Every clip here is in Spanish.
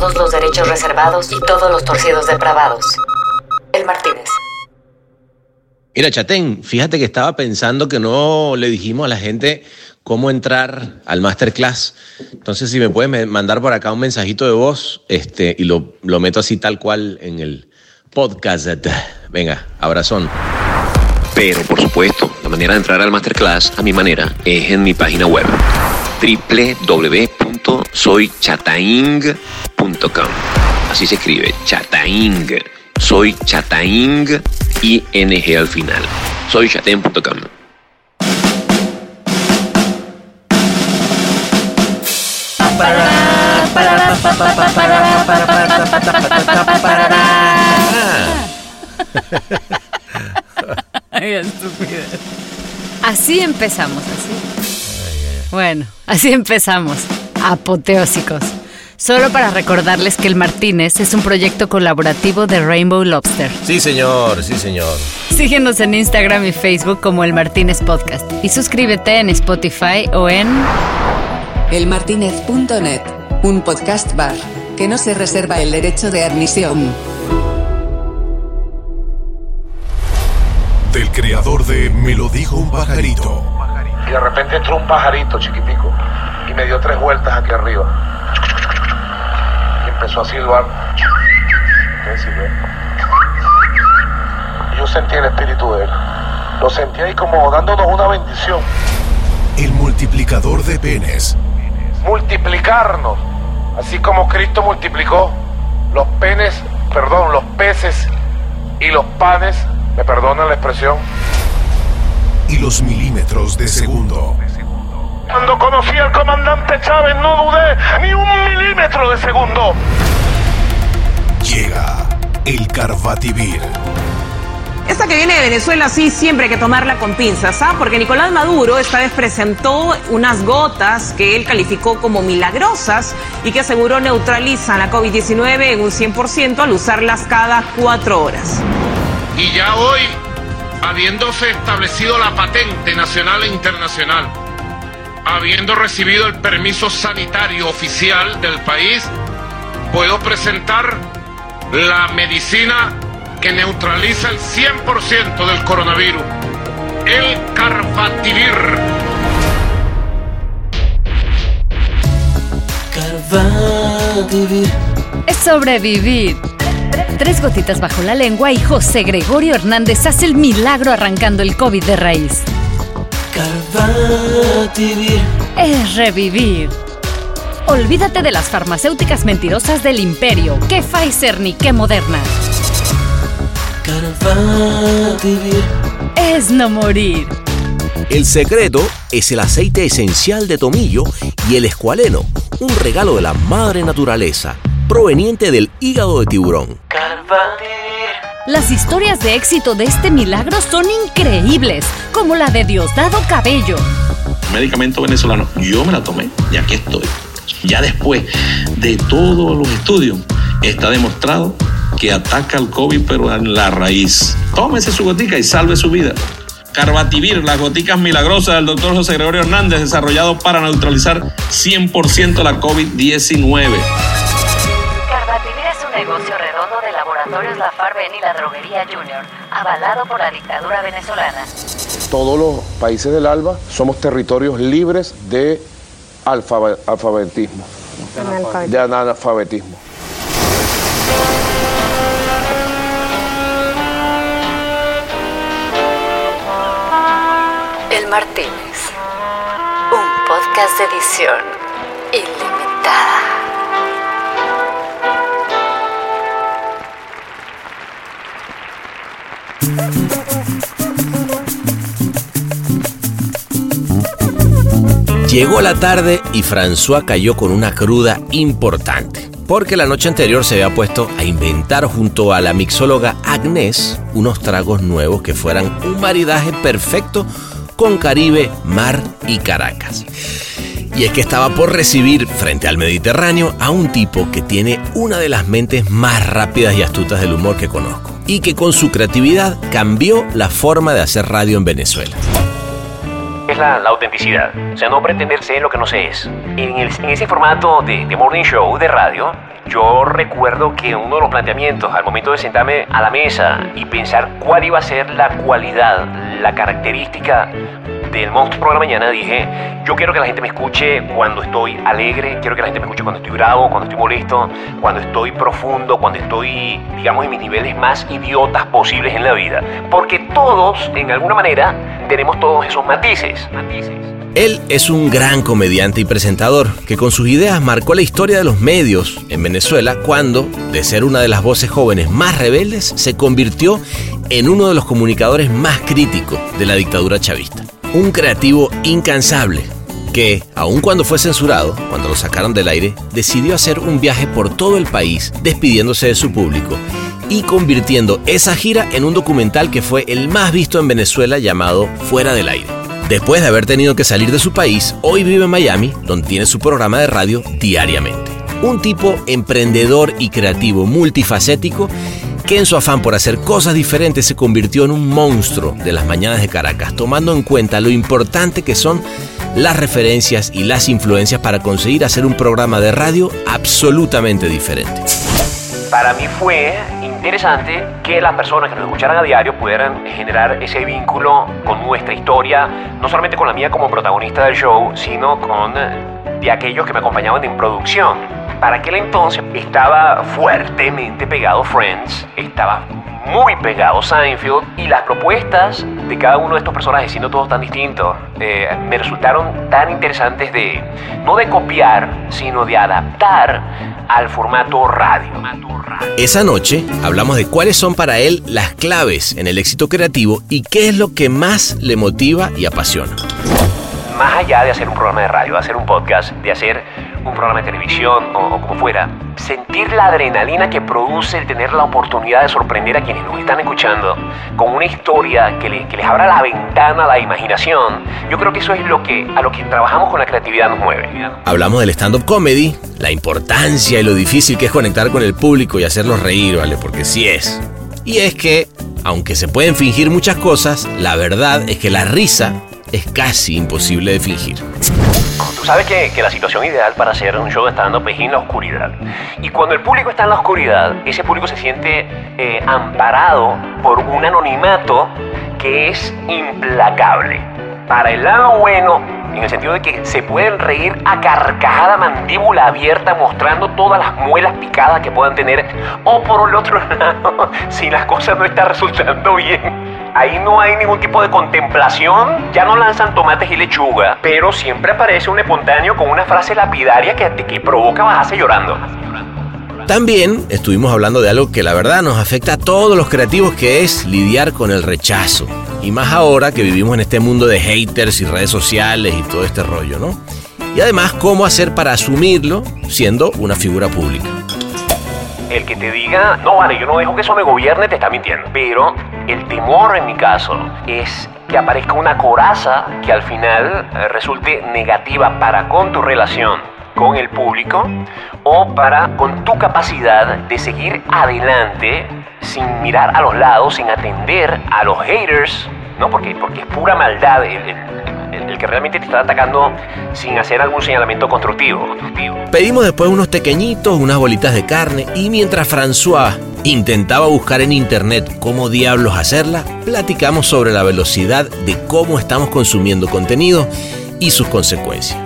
todos los derechos reservados y todos los torcidos depravados. El Martínez. Mira, Chatén, fíjate que estaba pensando que no le dijimos a la gente cómo entrar al masterclass. Entonces, si me puedes mandar por acá un mensajito de voz este, y lo, lo meto así tal cual en el podcast. Venga, abrazón. Pero, por supuesto, la manera de entrar al masterclass a mi manera es en mi página web www.soychataing.com. Así se escribe, chataing. Soy chataing, ing al final. Soychataing.com. Ay, estúpida. Así empezamos, así. Bueno, así empezamos. Apoteósicos. Solo para recordarles que el Martínez es un proyecto colaborativo de Rainbow Lobster. Sí, señor, sí, señor. Síguenos en Instagram y Facebook como El Martínez Podcast y suscríbete en Spotify o en elmartinez.net, un podcast bar que no se reserva el derecho de admisión. Del creador de Me lo dijo un pajarito. Y de repente entró un pajarito chiquitico me dio tres vueltas aquí arriba. Y empezó a silbar. Y yo sentí el espíritu de él. Lo sentí ahí como dándonos una bendición. El multiplicador de penes. Multiplicarnos. Así como Cristo multiplicó los penes, perdón, los peces y los panes, me perdonan la expresión. Y los milímetros de segundo. Cuando conocí al comandante Chávez no dudé ni un milímetro de segundo. Llega el Carbativir. Esta que viene de Venezuela sí siempre hay que tomarla con pinzas, ¿ah? Porque Nicolás Maduro esta vez presentó unas gotas que él calificó como milagrosas y que aseguró neutralizan la COVID-19 en un 100% al usarlas cada cuatro horas. Y ya hoy, habiéndose establecido la patente nacional e internacional, habiendo recibido el permiso sanitario oficial del país, puedo presentar la medicina que neutraliza el 100% del coronavirus, el. Carbativir. Es sobrevivir. Tres gotitas bajo la lengua y José Gregorio Hernández hace el milagro arrancando el COVID de raíz. Carbativir. Es revivir. Olvídate de las farmacéuticas mentirosas del imperio, que Pfizer ni que Moderna. Carbativir. Es no morir. El secreto es el aceite esencial de tomillo y el escualeno, un regalo de la madre naturaleza, proveniente del hígado de tiburón. Las historias de éxito de este milagro son increíbles, como la de Diosdado Cabello. Medicamento venezolano, yo me la tomé y aquí estoy. Ya después de todos los estudios, está demostrado que ataca al COVID pero en la raíz. Tómese su gotica y salve su vida. Carbativir, las goticas milagrosas del doctor José Gregorio Hernández, desarrollado para neutralizar 100% la COVID-19. Carbativir es un negocio laboratorios La Farben y la Droguería Junior, avalado por la dictadura venezolana. Todos los países del ALBA somos territorios libres de alfabe- alfabetismo. De analfabetismo. El Martínez. Un podcast de edición ilimitada. Llegó la tarde y François cayó con una cruda importante, porque la noche anterior se había puesto a inventar junto a la mixóloga Agnès unos tragos nuevos que fueran un maridaje perfecto con Caribe, mar y Caracas. Y es que estaba por recibir frente al Mediterráneo a un tipo que tiene una de las mentes más rápidas y astutas del humor que conozco, y que con su creatividad cambió la forma de hacer radio en Venezuela. La, autenticidad. O sea, no pretender ser lo que no se es. En, ese formato de, de morning show de radio, yo recuerdo que uno de los planteamientos al momento de sentarme a la mesa y pensar cuál iba a ser la cualidad, la característica del monstruo por la mañana, dije, yo quiero que la gente me escuche cuando estoy alegre, quiero que la gente me escuche cuando estoy bravo, cuando estoy molesto, cuando estoy profundo, cuando estoy, digamos, en mis niveles más idiotas posibles en la vida. Porque todos, en alguna manera, tenemos todos esos matices. matices. Él es un gran comediante y presentador que con sus ideas marcó la historia de los medios en Venezuela cuando, de ser una de las voces jóvenes más rebeldes, se convirtió en uno de los comunicadores más críticos de la dictadura chavista un creativo incansable que, aun cuando fue censurado, cuando lo sacaron del aire, decidió hacer un viaje por todo el país despidiéndose de su público y convirtiendo esa gira en un documental que fue el más visto en Venezuela llamado Fuera del Aire. Después de haber tenido que salir de su país, hoy vive en Miami, donde tiene su programa de radio diariamente. Un tipo emprendedor y creativo multifacético que en su afán por hacer cosas diferentes se convirtió en un monstruo de las mañanas de Caracas, tomando en cuenta lo importante que son las referencias y las influencias para conseguir hacer un programa de radio absolutamente diferente. Para mí fue interesante que las personas que nos escucharan a diario pudieran generar ese vínculo con nuestra historia, no solamente con la mía como protagonista del show, sino con de aquellos que me acompañaban en producción para aquel entonces estaba fuertemente pegado Friends, estaba muy pegado Seinfeld y las propuestas de cada uno de estos personajes, siendo todos tan distintos, eh, me resultaron tan interesantes de, no de copiar, sino de adaptar al formato radio. Esa noche hablamos de cuáles son para él las claves en el éxito creativo y qué es lo que más le motiva y apasiona. Más allá de hacer un programa de radio, de hacer un podcast, de hacer un programa de televisión o, como fuera, sentir la adrenalina que produce el tener la oportunidad de sorprender a quienes nos están escuchando con una historia que, les abra la ventana a la imaginación, yo creo que eso es lo que a lo que trabajamos con la creatividad nos mueve. Hablamos del stand-up comedy, la importancia y lo difícil que es conectar con el público y hacerlos reír, ¿vale? Porque sí es. Y es que, aunque se pueden fingir muchas cosas, la verdad es que la risa es casi imposible de fingir. Sabes que, la situación ideal para hacer un show de stand-up en la oscuridad. Y cuando el público está en la oscuridad, ese público se siente eh, amparado por un anonimato que es implacable. Para el lado bueno, en el sentido de que se pueden reír a carcajada mandíbula abierta mostrando todas las muelas picadas que puedan tener. O por el otro lado, si las cosas no están resultando bien, Ahí no hay ningún tipo de contemplación, ya no lanzan tomates y lechuga, pero siempre aparece un espontáneo con una frase lapidaria que, que provoca bajarse llorando. También estuvimos hablando de algo que la verdad nos afecta a todos los creativos, que es lidiar con el rechazo. Y más ahora que vivimos en este mundo de haters y redes sociales y todo este rollo, ¿no? Y además, cómo hacer para asumirlo siendo una figura pública el que te diga, no vale, yo no dejo que eso me gobierne, te está mintiendo. Pero el temor en mi caso es que aparezca una coraza que al final eh, resulte negativa para con tu relación con el público o para con tu capacidad de seguir adelante sin mirar a los lados, sin atender a los haters, ¿no? Porque, porque es pura maldad el, el, que realmente te está atacando sin hacer algún señalamiento constructivo. Pedimos después unos pequeñitos, unas bolitas de carne y mientras François intentaba buscar en internet cómo diablos hacerla, platicamos sobre la velocidad de cómo estamos consumiendo contenido y sus consecuencias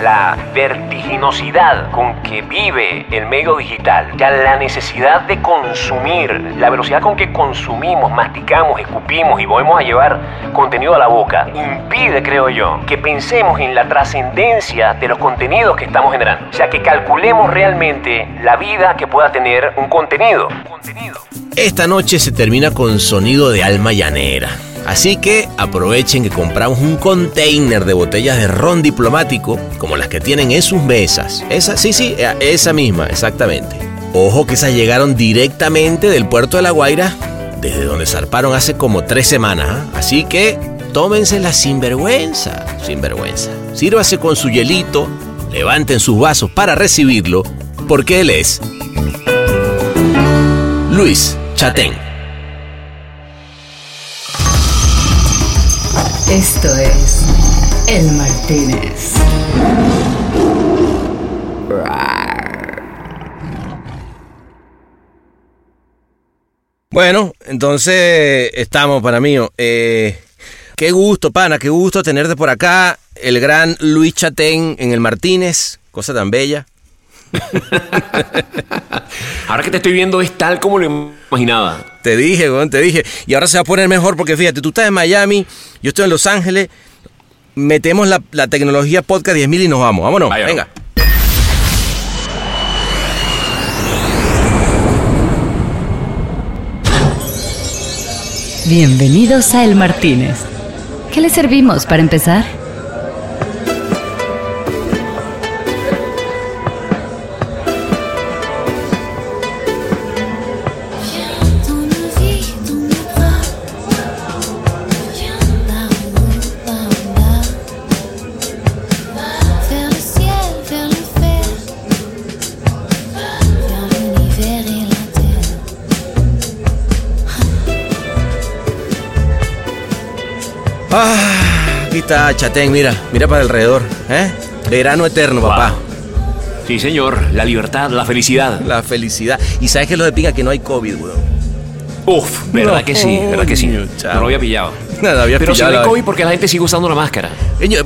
la vertiginosidad con que vive el medio digital, ya la necesidad de consumir, la velocidad con que consumimos, masticamos, escupimos y volvemos a llevar contenido a la boca, impide, creo yo, que pensemos en la trascendencia de los contenidos que estamos generando. O sea, que calculemos realmente la vida que pueda tener un contenido. Esta noche se termina con sonido de alma llanera. Así que aprovechen que compramos un container de botellas de ron diplomático, como las que tienen en sus mesas. Esa, sí, sí, eh, esa misma, exactamente. Ojo que esas llegaron directamente del puerto de La Guaira, desde donde zarparon hace como tres semanas. ¿ah? Así que tómenselas sin vergüenza, sin vergüenza. Sírvase con su hielito, levanten sus vasos para recibirlo, porque él es Luis Chatén. Esto es El Martínez. Bueno, entonces estamos, para mí. Eh, qué gusto, pana, qué gusto tenerte por acá. El gran Luis Chatén en el Martínez, cosa tan bella. Ahora que te estoy viendo es tal como lo imaginaba. Te dije, weón, te dije. Y ahora se va a poner mejor porque fíjate, tú estás en Miami, yo estoy en Los Ángeles, metemos la, la tecnología podcast 10.000 y nos vamos. Vámonos, Vaya, venga. Bienvenidos a El Martínez. ¿Qué le servimos para empezar? Está Chatén, mira, mira para alrededor. ¿eh? Verano eterno, papá. Sí, señor. La libertad, la felicidad. La felicidad. Y sabes que lo de pinga que no hay COVID, weón. Uf, verdad No, que sí, verdad que sí. coño, No chavo. lo había pillado. Nada, había Pero si pillado no hay la- COVID porque la gente sigue usando la máscara.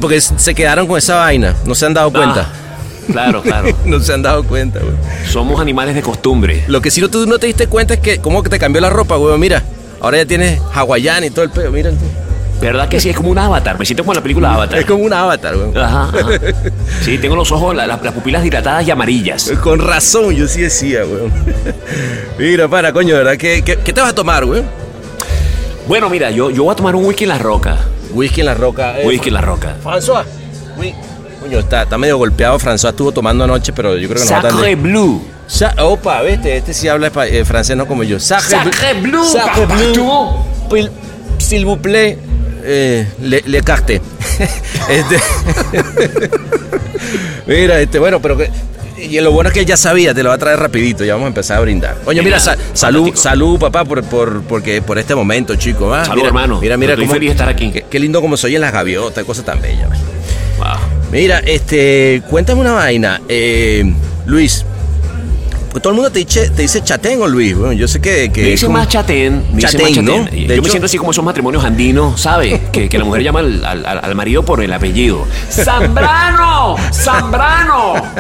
Porque se quedaron con esa vaina, no se han dado cuenta. Ah, claro, claro. no se han dado cuenta, weón. Somos animales de costumbre. Lo que sí no, tú no te diste cuenta es que, ¿cómo que te cambió la ropa, weón? Mira, ahora ya tienes hawaiana y todo el pedo, mira. tú. ¿Verdad que sí? Es como un avatar. Me siento como en la película Avatar. Es como un avatar, weón. Ajá, ajá. Sí, tengo los ojos, la- la- las pupilas dilatadas y amarillas. Con razón, yo sí decía, weón. Mira, para, coño, ¿verdad? ¿Qué, qué, qué te vas a tomar, weón? Bueno, mira, yo, yo voy a tomar un whisky en la roca. Whisky en la roca. eh, Whisky en la roca. François. Oui. Coño, está, está medio golpeado. François estuvo tomando anoche, pero yo creo que no va tan Blue. Sa- Opa, viste, este sí habla eh, francés, no como yo. Sacré, Sacré Blue, papa, Blue. S'il vous plaît, eh, le, le carte. este, mira, este, bueno, pero que. Y lo bueno es que ya sabía, te lo va a traer rapidito, ya vamos a empezar a brindar. Oye, mira, salud, salud, papá, por, por, porque, por este momento, chico. ah. Salud, mira, hermano. Mira, mira, Estoy feliz de estar aquí. Qué, qué lindo como soy en las gaviotas, cosa tan bella. man. Wow. Mira, este, cuéntame una vaina, eh, Luis. Pues todo el mundo te dice, te dice chatén o Luis. Bueno, yo sé que. que Me como- más chatén. Me Chatén, más ¿no? chatén. De Yo hecho- me siento así como esos matrimonios andinos, ¿sabes? Que, que la mujer llama al, al- al marido por el apellido. ¡Zambrano! ¡Zambrano!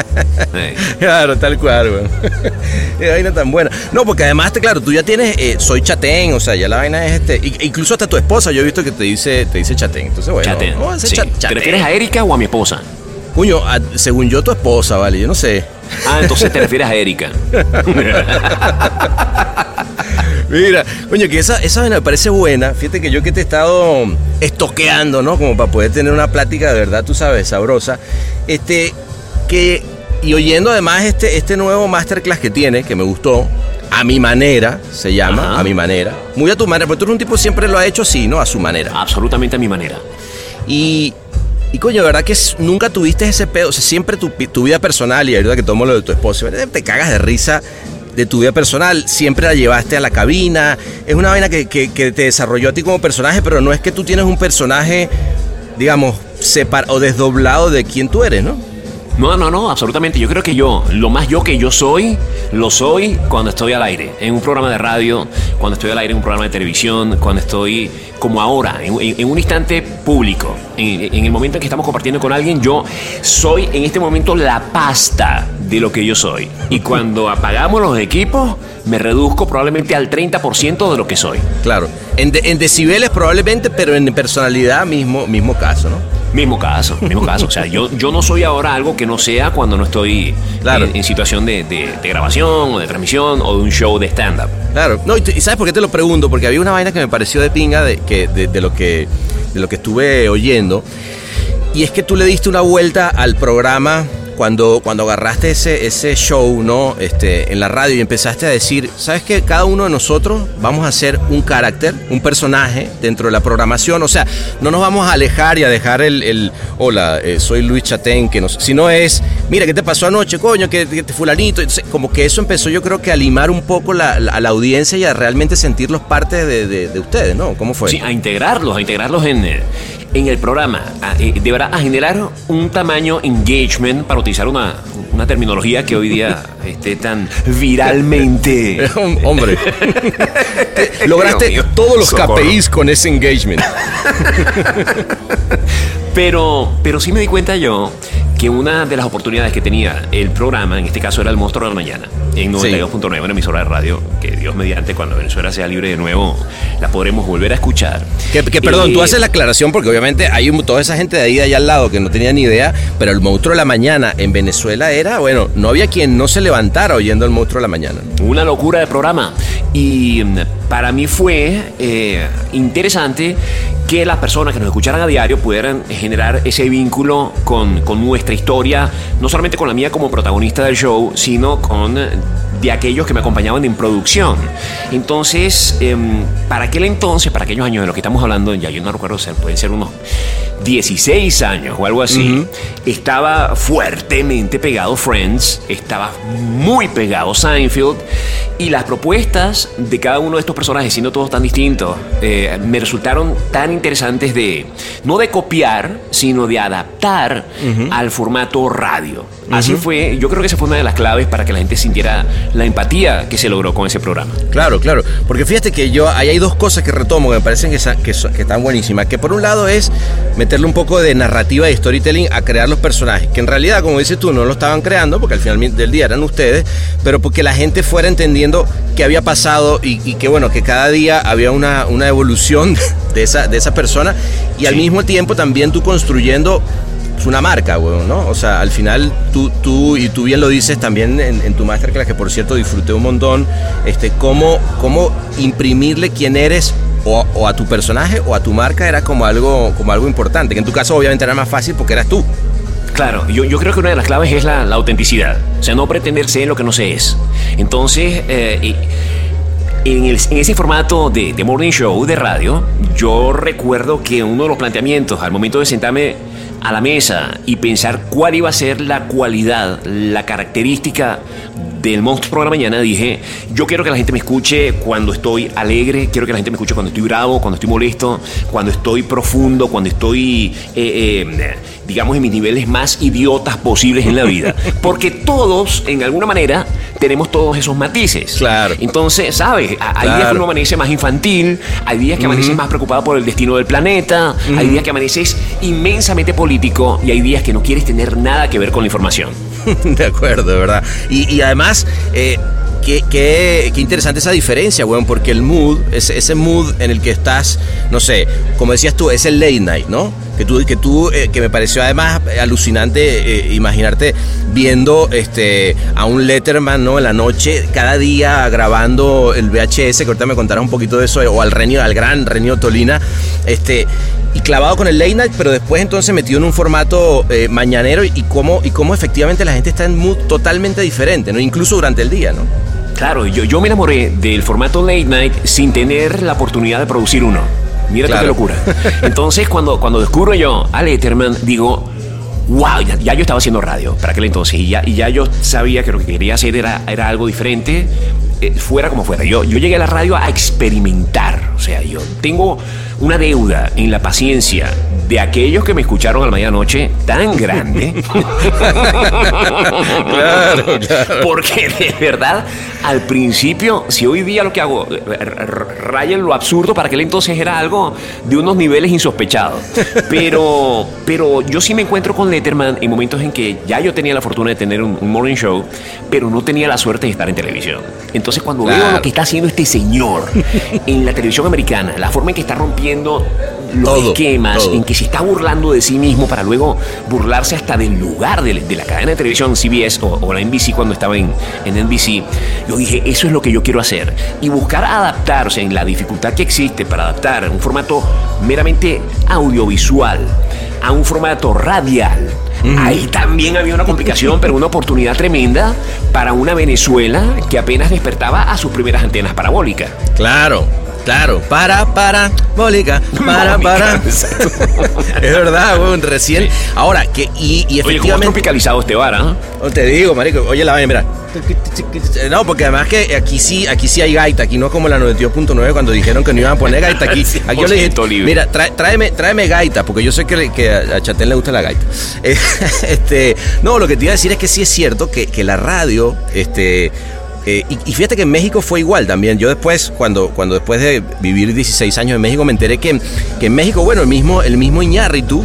Eh, Claro, tal cual, weón. Qué vaina tan buena. No, porque además, te- claro, tú ya tienes, eh, soy chatén, o sea, ya la vaina es este. i- Incluso hasta tu esposa, yo he visto que te dice, te dice chatén. Entonces, bueno, chatén. Sí. chat- ¿Te chatén. refieres a Erika o a mi esposa? Coño, a- según yo, tu esposa, vale, yo no sé. Ah, entonces te refieres a Erika. Mira, coño, que esa, esa me parece buena. Fíjate que yo que te he estado estoqueando, ¿no? Como para poder tener una plática de verdad, tú sabes, sabrosa. Este, que, y oyendo además este, este nuevo masterclass que tiene, que me gustó, a mi manera, se llama, Ajá. a mi manera. Muy a tu manera, porque tú eres un tipo que siempre lo ha hecho así, ¿no? A su manera. Absolutamente a mi manera. Y, y coño, verdad que nunca tuviste ese pedo. O sea, siempre tu, vida personal, y ahorita que tomo lo de tu esposo, te cagas de risa de tu vida personal. Siempre la llevaste a la cabina. Es una vaina que, que- que te desarrolló a ti como personaje, pero no es que tú tienes un personaje, digamos, separado o desdoblado de quién tú eres, ¿no? No, no, no, absolutamente. Yo creo que yo, lo más yo que yo soy, lo soy cuando estoy al aire, en un programa de radio, cuando estoy al aire en un programa de televisión, cuando estoy como ahora, en, un instante público, en, el momento en que estamos compartiendo con alguien, yo soy en este momento la pasta de lo que yo soy. Y cuando apagamos los equipos, me reduzco probablemente al 30% de lo que soy. Claro. En, de- en decibeles probablemente, pero en personalidad mismo, mismo caso, ¿no? Mismo caso, mismo caso. O sea, yo, yo no soy ahora algo que no sea cuando no estoy Claro. en, en situación de, de- de grabación o de transmisión o de un show de stand-up. Claro, no, y, tú- y ¿sabes por qué te lo pregunto? Porque había una vaina que me pareció de pinga de, que, de, de lo, que, de lo que estuve oyendo. Y es que tú le diste una vuelta al programa cuando, cuando agarraste ese, ese show, ¿no? Este, en la radio y empezaste a decir, ¿sabes qué? Cada uno de nosotros vamos a hacer un carácter, un personaje dentro de la programación. O sea, no nos vamos a alejar y a dejar el, el, hola, eh, soy Luis Chatén, que nos, sino es, mira, ¿qué te pasó anoche, coño? Que, que te fulanito. Entonces, como que eso empezó yo creo que a limar un poco la, la- a la audiencia y a realmente sentirlos parte de, de- de ustedes, ¿no? ¿Cómo fue? Sí, a integrarlos, a integrarlos en, eh, en el programa, a, eh, de verdad, a generar un tamaño engagement, para utilizar una, una terminología que hoy día esté tan viralmente. Hombre, lograste Dios todos los socorro. KPIs con ese engagement. Pero, pero sí me di cuenta yo que una de las oportunidades que tenía el programa, en este caso era el Monstruo de la Mañana, en 92.9, una emisora de radio, que Dios mediante, cuando Venezuela sea libre de nuevo, la podremos volver a escuchar. Que, que, perdón, Eh, tú haces la aclaración porque obviamente hay un- toda esa gente de ahí de allá al lado que no tenía ni idea, pero el monstruo de la mañana en Venezuela era, bueno, no había quien no se levantara oyendo el monstruo de la mañana. Una locura de programa. Y mm, para mí fue eh, interesante que las personas que nos escucharan a diario pudieran generar ese vínculo con, con nuestra historia, no solamente con la mía como protagonista del show, sino con eh, de aquellos que me acompañaban en producción. Entonces, em, para aquel entonces, para aquellos años de los que estamos hablando, ya yo no recuerdo, ser, pueden ser unos 16 años o algo así, estaba fuertemente pegado Friends, estaba muy pegado Seinfeld, y las propuestas de cada uno de estos personajes, siendo todos tan distintos, eh, me resultaron tan interesantes de, no de copiar, sino de adaptar al formato radio. Así fue, yo creo que esa fue una de las claves para que la gente sintiera la empatía que se logró con ese programa. Claro, claro. Porque fíjate que yo, ahí hay dos cosas que retomo que me parecen que, están buenísimas. Que por un lado es meterle un poco de narrativa y storytelling a crear los personajes. Que en realidad, como dices tú, no lo estaban creando porque al final del día eran ustedes, pero porque la gente fuera entendiendo qué había pasado y, y que bueno, que cada día había una, una evolución de esa, de esa persona y al mismo tiempo también tú construyendo pues, una marca, weón, ¿no? O sea, al final tú, tú y tú bien lo dices también en, en tu masterclass, que por cierto disfruté un montón, este, cómo, cómo imprimirle quién eres o, o a tu personaje o a tu marca era como algo, como algo importante, que en tu caso obviamente era más fácil porque eras tú. Claro, yo, yo creo que una de las claves es la, la autenticidad. O sea, no pretender ser lo que no se es. Entonces, eh, y- en, el- ese formato de, de morning show de radio, yo recuerdo que uno de los planteamientos al momento de sentarme a la mesa y pensar cuál iba a ser la cualidad, la característica del monstruo de la mañana, dije, yo quiero que la gente me escuche cuando estoy alegre, quiero que la gente me escuche cuando estoy bravo, cuando estoy molesto, cuando estoy profundo, cuando estoy, eh, eh, digamos, en mis niveles más idiotas posibles en la vida. Porque todos, en alguna manera, tenemos todos esos matices. Claro. Entonces, ¿sabes? Hay días que uno amanece más infantil, hay días que amaneces más preocupado por el destino del planeta, hay días que amaneces inmensamente político y hay días que no quieres tener nada que ver con la información. de acuerdo, verdad. Y, y además, eh, qué, qué- qué interesante esa diferencia, weón, porque el mood, ese, ese mood en el que estás, no sé, como decías tú, es el late night, ¿no? Que tú, que tú, eh, que me pareció además eh, alucinante eh, imaginarte viendo este a un Letterman, ¿no? En la noche, cada día grabando el VHS, que ahorita me contarás un poquito de eso, o al Renio, al gran Renio Tolina, este, y clavado con el late night, pero después entonces metido en un formato eh, mañanero y cómo, y cómo efectivamente la gente está en mood totalmente diferente, ¿no? Incluso durante el día, ¿no? Claro, yo, yo me enamoré del formato late night sin tener la oportunidad de producir uno. Mira Claro. qué locura. Entonces, cuando, cuando descubro yo a Letterman, digo, wow, ya, ya yo estaba haciendo radio para aquel entonces y ya, y ya yo sabía que lo que quería hacer era, era algo diferente, eh, fuera como fuera. Yo, yo llegué a la radio a experimentar. O sea, yo tengo una deuda en la paciencia de aquellos que me escucharon a la medianoche tan grande. Claro, claro. Porque de verdad, al principio, si hoy día lo que hago eh, raya en lo absurdo, para aquel entonces era algo de unos niveles insospechados. Pero, pero yo sí me encuentro con Letterman en momentos en que ya yo tenía la fortuna de tener un, un morning show, pero no tenía la suerte de estar en televisión. Entonces, cuando veo lo que está haciendo este señor en la televisión americana, la forma en que está rompiendo los Todo, esquemas, todo. en que se está burlando de sí mismo para luego burlarse hasta del lugar de, de la cadena de televisión CBS o, o la NBC cuando estaba en, en NBC, yo dije, eso es lo que yo quiero hacer. Y buscar adaptarse en la dificultad que existe para adaptar un formato meramente audiovisual a un formato radial. Ahí también había una complicación, pero una oportunidad tremenda para una Venezuela que apenas despertaba a sus primeras antenas parabólicas. Claro. Claro, para, para, bólica, para, para. es verdad, weón, recién. Ahora, que, y, y Oye, ¿cómo efectivamente. tropicalizado este bar, ah? Oh, Te digo, marico, oye la vaina, mira. No, porque además que aquí sí, aquí sí hay gaita, aquí no es como la 92.9 cuando dijeron que no iban a poner gaita aquí. Aquí yo le dije, 100% libre. mira, tráeme, tráeme gaita, porque yo sé que, le- que a Chatén le gusta la gaita. Eh, este, no, lo que te iba a decir es que sí es cierto que, que la radio, este, eh, y, fíjate que en México fue igual también. Yo después, cuando, cuando después de vivir 16 años en México, me enteré que, que en México, bueno, el mismo, el mismo Iñárritu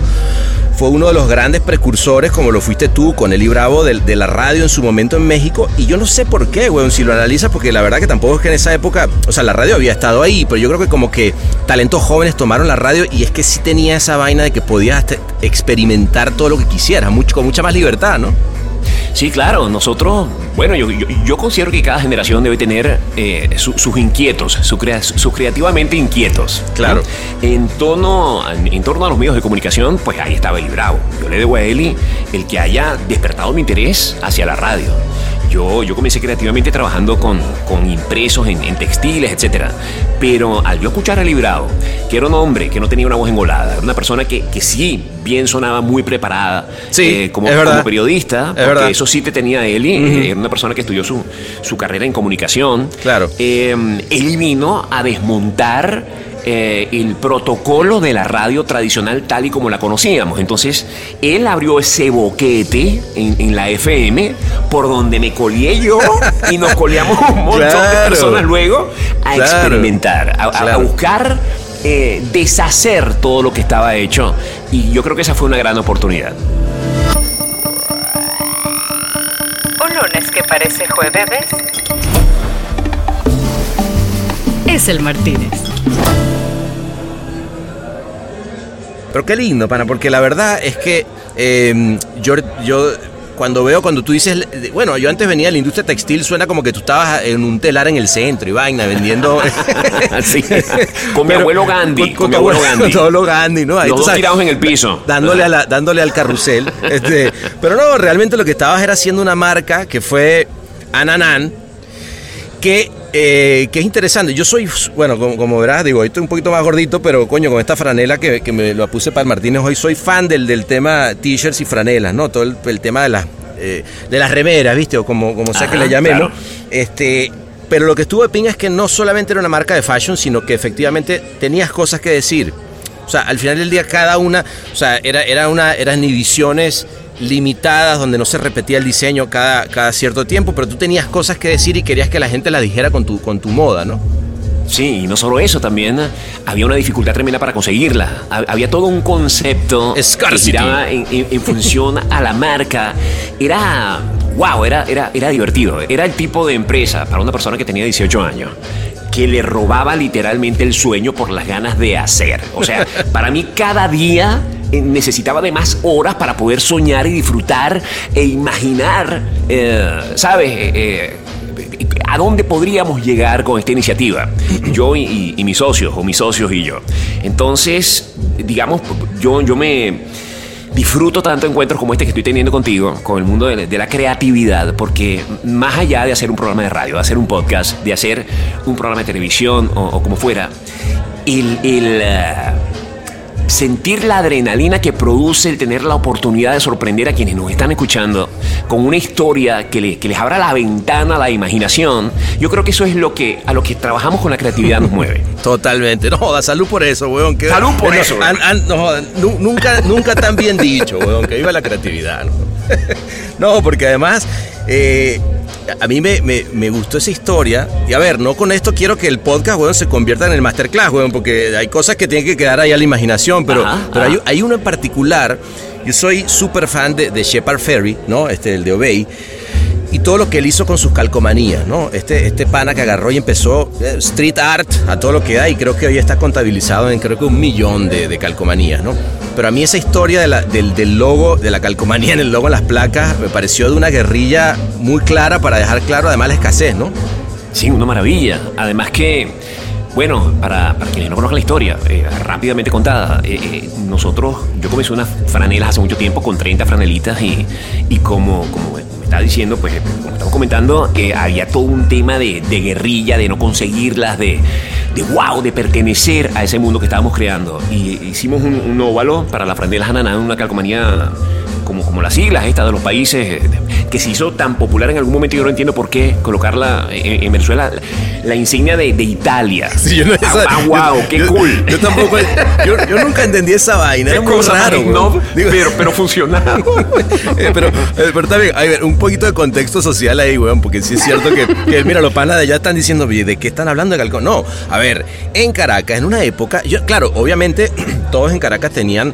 fue uno de los grandes precursores, como lo fuiste tú, con Eli Bravo, de, la radio en su momento en México. Y yo no sé por qué, weón, si lo analizas, porque la verdad que tampoco es que en esa época, o sea, la radio había estado ahí, pero yo creo que como que talentos jóvenes tomaron la radio y es que sí tenía esa vaina de que podías experimentar todo lo que quisieras, mucho, con mucha más libertad, ¿no? Sí, claro, nosotros, bueno, yo, yo, yo considero que cada generación debe tener eh, su- sus inquietos, crea- sus creativamente inquietos. Claro. En, torno, en torno a los medios de comunicación, pues ahí estaba Eli Bravo. Yo le debo a Eli el que haya despertado mi interés hacia la radio. Yo, yo comencé creativamente trabajando con, con impresos en, en textiles, etc. Pero al yo escuchar a Eli Bravo, que era un hombre que no tenía una voz engolada, era una persona que, que sí, bien sonaba muy preparada Sí, eh, como, es verdad. como periodista, Es porque verdad. eso sí te tenía Eli, Ujú. eh, era una persona que estudió su, su carrera en comunicación. Claro. Eh, Eli vino a desmontar eh, el protocolo de la radio tradicional tal y como la conocíamos. Entonces, él abrió ese boquete en, en la FM por donde me colié yo y nos coleamos un montón de personas luego a Claro. experimentar, a- buscar eh, deshacer todo lo que estaba hecho. Y yo creo que esa fue una gran oportunidad. Un lunes que parece jueves. Es el Martínez. Pero qué lindo, pana, porque la verdad es que eh, yo, yo cuando veo, cuando tú dices, bueno, yo antes venía de la industria textil, suena como que tú estabas en un telar en el centro y vaina, vendiendo... Sí. Con mi abuelo Gandhi. Con, mi abuelo abuelo- Gandhi. Con abuelo Gandhi, ¿no? Ahí Los tú dos sabes, tirados en el piso. Dándole, a la- dándole al carrusel. este, pero no, realmente lo que estabas era haciendo una marca que fue Ananan, que, eh, que es interesante. Yo soy, bueno, como, como verás, digo, hoy estoy un poquito más gordito, pero coño, con esta franela que, que me lo puse para el Martínez hoy, soy fan del, del tema t-shirts y franelas, ¿no? Todo el, el tema de las, eh, de las remeras, ¿viste? O como, como sea que le llamemos. claro. Este, pero lo que estuvo de pinga es que no solamente era una marca de fashion, sino que efectivamente tenías cosas que decir. O sea, al final del día cada una, o sea, era, era una, eran ediciones limitadas donde no se repetía el diseño cada, cada cierto tiempo, pero tú tenías cosas que decir y querías que la gente las dijera con tu, con tu moda, ¿no? Sí, y no solo eso, también había una dificultad tremenda para conseguirla. Ha- Había todo un concepto que Scarcity. giraba en, en- en función a la marca. Era, wow, era, era, era divertido. Era el tipo de empresa para una persona que tenía 18 años que le robaba literalmente el sueño por las ganas de hacer. O sea, para mí cada día necesitaba de más horas para poder soñar y disfrutar e imaginar, eh, ¿sabes? Eh, eh, ¿A dónde podríamos llegar con esta iniciativa? Yo y, mis socios, o mis socios y yo. Entonces, digamos, yo, yo me disfruto tanto encuentros como este que estoy teniendo contigo, con el mundo de, la- creatividad, porque más allá de hacer un programa de radio, de hacer un podcast, de hacer un programa de televisión o, como fuera, el, eh, sentir la adrenalina que produce el tener la oportunidad de sorprender a quienes nos están escuchando con una historia que, le- que les abra la ventana a la imaginación, yo creo que eso es lo que a lo que trabajamos con la creatividad nos mueve. Totalmente. No joda, salud por eso, weón. que- Salud por no, eso, weón. an- an- no nunca, nunca tan bien dicho, weón, que viva la creatividad. No, No, porque además, eh, a mí me, me- me gustó esa historia. Y a ver, no con esto quiero que el podcast, weón, se convierta en el masterclass, weón, porque hay cosas que tienen que quedar ahí a la imaginación. Pero, Ajá, pero ajá. hay, hay uno en particular. Yo soy súper fan de, de Shepard Ferry, ¿no? Este, el de Obey y todo lo que él hizo con sus calcomanías, ¿no? Este, este pana que agarró y empezó eh, street art a todo lo que da y creo que hoy está contabilizado en creo que un millón de, de calcomanías, ¿no? Pero a mí esa historia del, del logo, de la calcomanía en el logo en las placas, me pareció de una guerrilla muy clara para dejar claro además la escasez, ¿no? Sí, una maravilla. Además que, bueno, para, para quienes no conozcan la historia, eh, rápidamente contada, eh, eh, nosotros, yo comencé unas franelas hace mucho tiempo con 30 franelitas y, y como, como estaba diciendo, pues, como estamos comentando, que había todo un tema de, de guerrilla, de no conseguirlas, de, de wow, de pertenecer a ese mundo que estábamos creando. Y hicimos un, un óvalo para la franela Hananá, una calcomanía como, como las siglas estas de los países, eh, que se hizo tan popular en algún momento, yo no entiendo por qué colocarla en, en Venezuela, la, la insignia de, de Italia. Sí, yo no- esa- ah, wow, qué yo- cool. Yo tampoco. Yo, yo nunca entendí esa vaina. Era muy raro. Digo- pero, pero funcionaba. Eh, pero, eh, pero a ver, un poquito de contexto social ahí, weón, porque sí es cierto que, que, mira, los panas de allá están diciendo, "Oye, ¿de qué están hablando de Calcón? No, a ver, en Caracas, en una época, yo, claro, obviamente, todos en Caracas tenían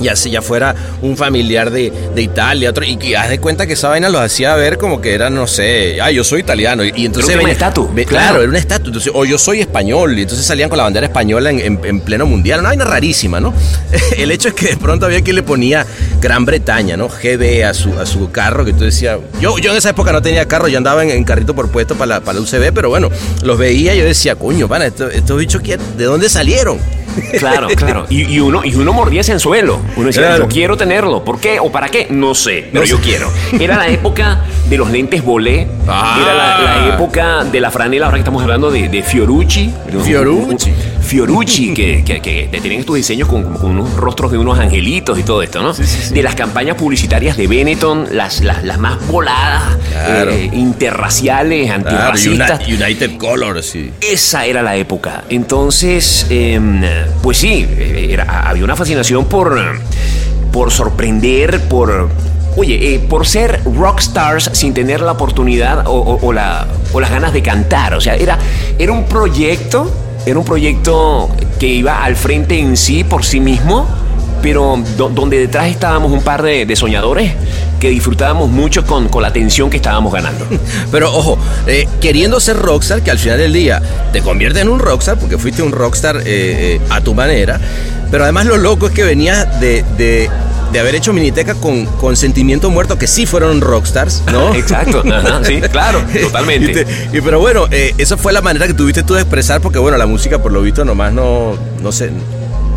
ya si ya fuera un familiar de, de Italia, otro, y, y haz de cuenta que esa vaina los hacía ver como que eran, no sé, ah, yo soy italiano, y, y entonces... Era un tema venía- de estatus, ve- claro. Claro, era un estatus, entonces, o yo soy español, y entonces salían con la bandera española en, en- en pleno mundial, una vaina rarísima, ¿no? El hecho es que de pronto había quien le ponía Gran Bretaña, ¿no? GB a su, a su carro, que tú decías, yo, yo en esa época no tenía carro, yo andaba en, en carrito por puesto para la, para la UCB, pero bueno, los veía y yo decía, coño, pana, estos, estos bichos, ¿quién- ¿de dónde salieron? Claro, claro. Y, y uno, y uno mordía ese anzuelo. Uno decía, Claro. yo quiero tenerlo. ¿Por qué o para qué? No sé, pero No yo sé. quiero. Era la época de los lentes bolé. Ah. Era la, la época de la franela, ahora que estamos hablando de, de Fiorucci. Fiorucci. Fiorucci, que, que, que tenían estos diseños con, con unos rostros de unos angelitos y todo esto, ¿no? De las campañas publicitarias de Benetton, las, las, las más voladas, Claro. eh, interraciales, antirracistas. Uni- United Colors, sí. Esa era la época. Entonces, em, pues sí, eh, era- había una fascinación por, por sorprender, por, oye, eh, por ser sin tener la oportunidad o, o- o la, o las ganas de cantar. O sea, era, era un proyecto, era un proyecto que iba al frente en sí por sí mismo. Pero do- donde detrás estábamos un par de, de soñadores que disfrutábamos mucho con, con la atención que estábamos ganando. Pero ojo, eh, queriendo ser rockstar, que al final del día te convierte en un rockstar, porque fuiste un rockstar eh, eh, a tu manera, pero además lo loco es que venías de, de- de haber hecho Miniteca con, con Sentimiento Muerto, que sí fueron rockstars, ¿no? Exacto, ajá, sí, claro, totalmente. Y te- y pero bueno, eh, esa fue la manera que tuviste tú de expresar, porque bueno, la música por lo visto nomás no, no, se,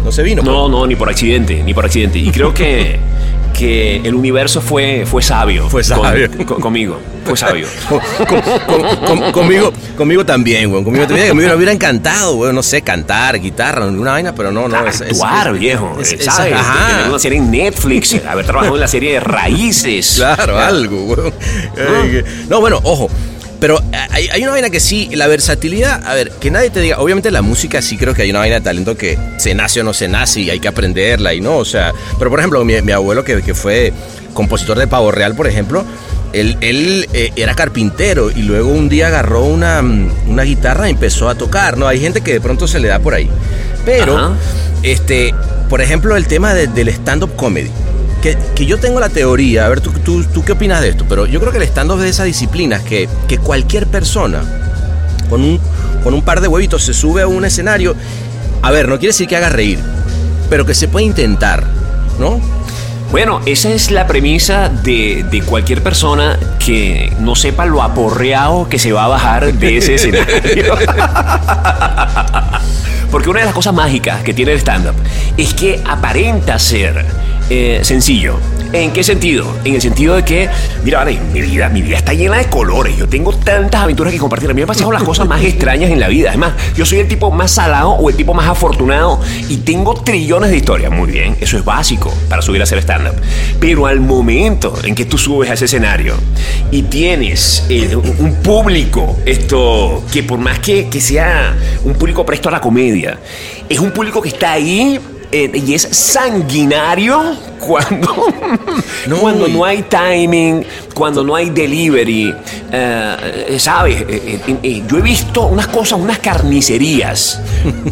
no se vino. No, no, ni por accidente, ni por accidente. Y creo que, que el universo fue, fue sabio. Fue sabio. con- conmigo, fue sabio. Con- con- con- conmigo, conmigo también, güey. Conmigo también. Me hubiera, encantado, güey. No sé, cantar, guitarra, alguna vaina, pero no, no. es- Actuar, es- viejo. es- es- ¿Sabes? Tener una serie en Netflix, haber trabajado en la serie de Raíces. Claro, algo, güey. Eh, No, bueno, ojo. Pero hay, hay una vaina que sí, la versatilidad, a ver, que nadie te diga, obviamente la música sí creo que hay una vaina de talento que se nace o no se nace y hay que aprenderla y no, o sea, pero por ejemplo, mi, mi abuelo que, que fue compositor de Pavo Real, por ejemplo, él, él, eh, era carpintero y luego un día agarró una, mm, una guitarra y empezó a tocar, ¿no? Hay gente que de pronto se le da por ahí. Pero, Ajá. este, por ejemplo, el tema de- del stand-up comedy. Que, que yo tengo la teoría, a ver, ¿tú, tú, tú qué opinas de esto? Pero yo creo que el stand-up de esas disciplinas que, que cualquier persona con un, con un par de huevitos se sube a un escenario. A ver, no quiere decir que haga reír, pero que se puede intentar, ¿no? Bueno, esa es la premisa de, de cualquier persona que no sepa lo aporreado que se va a bajar de ese escenario. Porque una de las cosas mágicas que tiene el stand-up es que aparenta ser eh, sencillo. ¿En qué sentido? En el sentido de que, mira, vale, mi vida, mi vida está llena de colores. Yo tengo tantas aventuras que compartir. A mí me han pasado las cosas más extrañas en la vida. Además, yo soy el tipo más salado o el tipo más afortunado y tengo trillones de historias. Muy bien, eso es básico para subir a hacer stand-up. Pero al momento en que tú subes a ese escenario y tienes eh, un público, esto que por más que, que sea un público presto a la comedia, es un público que está ahí eh, y es sanguinario cuando no, cuando no hay timing, cuando no hay delivery. eh, eh, ¿Sabes? Eh, yo he visto unas cosas, unas carnicerías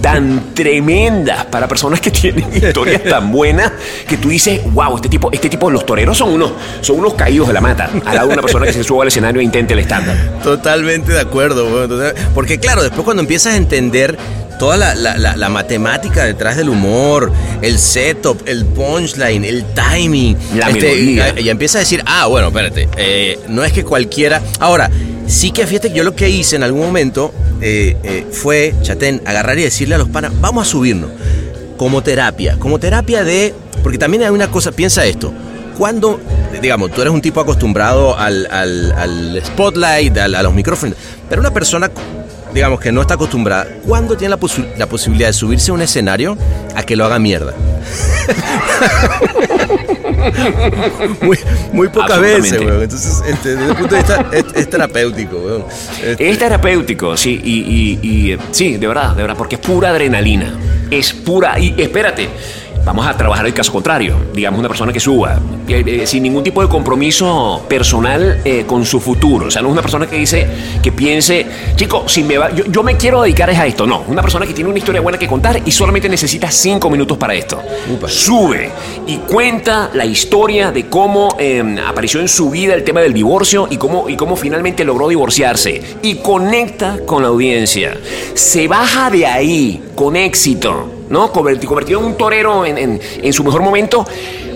tan tremendas para personas que tienen historias tan buenas que tú dices, wow, este tipo, este tipo, los toreros son unos, son unos caídos de la mata. Al lado de una persona que se sube al escenario e intente el estándar. Totalmente de acuerdo, porque claro, después cuando empiezas a entender toda la, la- la- la matemática detrás del humor, el setup, el punchline, el timing, La melodía. ya, ya empiezas a decir, ah, bueno, espérate, eh, no es que cualquiera... Ahora, sí que fíjate que yo lo que hice en algún momento eh, eh, fue, chatén, agarrar y decirle a los panas, vamos a subirnos, como terapia, como terapia de... Porque también hay una cosa, piensa esto, cuando, digamos, tú eres un tipo acostumbrado al, al- al spotlight, al- a los micrófonos, pero una persona, digamos, que no está acostumbrada, ¿cuándo tiene la, posi- la posibilidad de subirse a un escenario a que lo haga mierda? muy, muy pocas veces, weón. Entonces, este, desde el punto de vista, es, es terapéutico, weón. Este, Es terapéutico, sí, y, y- y, eh, sí, de verdad, de verdad, porque es pura adrenalina. Es pura. Y espérate, vamos a trabajar el caso contrario. Digamos, una persona que suba eh, eh, sin ningún tipo de compromiso personal eh, con su futuro. O sea, no es una persona que dice, que piense, chico, si me va, yo, yo me quiero dedicar a esto. No, una persona que tiene una historia buena que contar y solamente necesita cinco minutos para esto. Sube y cuenta la historia de cómo eh, apareció en su vida el tema del divorcio y cómo, y cómo finalmente logró divorciarse. Y conecta con la audiencia. Se baja de ahí con éxito, ¿no? Converti- Convertido en un torero en, en- en su mejor momento.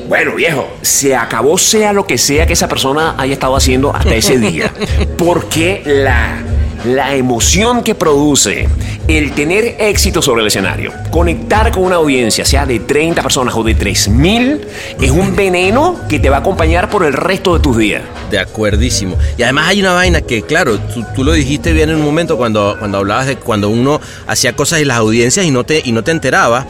Bueno, viejo, se acabó sea lo que sea que esa persona haya estado haciendo hasta ese día. Porque la, la emoción que produce el tener éxito sobre el escenario, conectar con una audiencia, sea de 30 personas o de 3000, es un veneno que te va a acompañar por el resto de tus días. De acuerdísimo. Y además hay una vaina que, claro, tú, lo dijiste bien en un momento cuando, cuando hablabas de cuando uno hacía cosas en las audiencias y no te, y no te enteraba.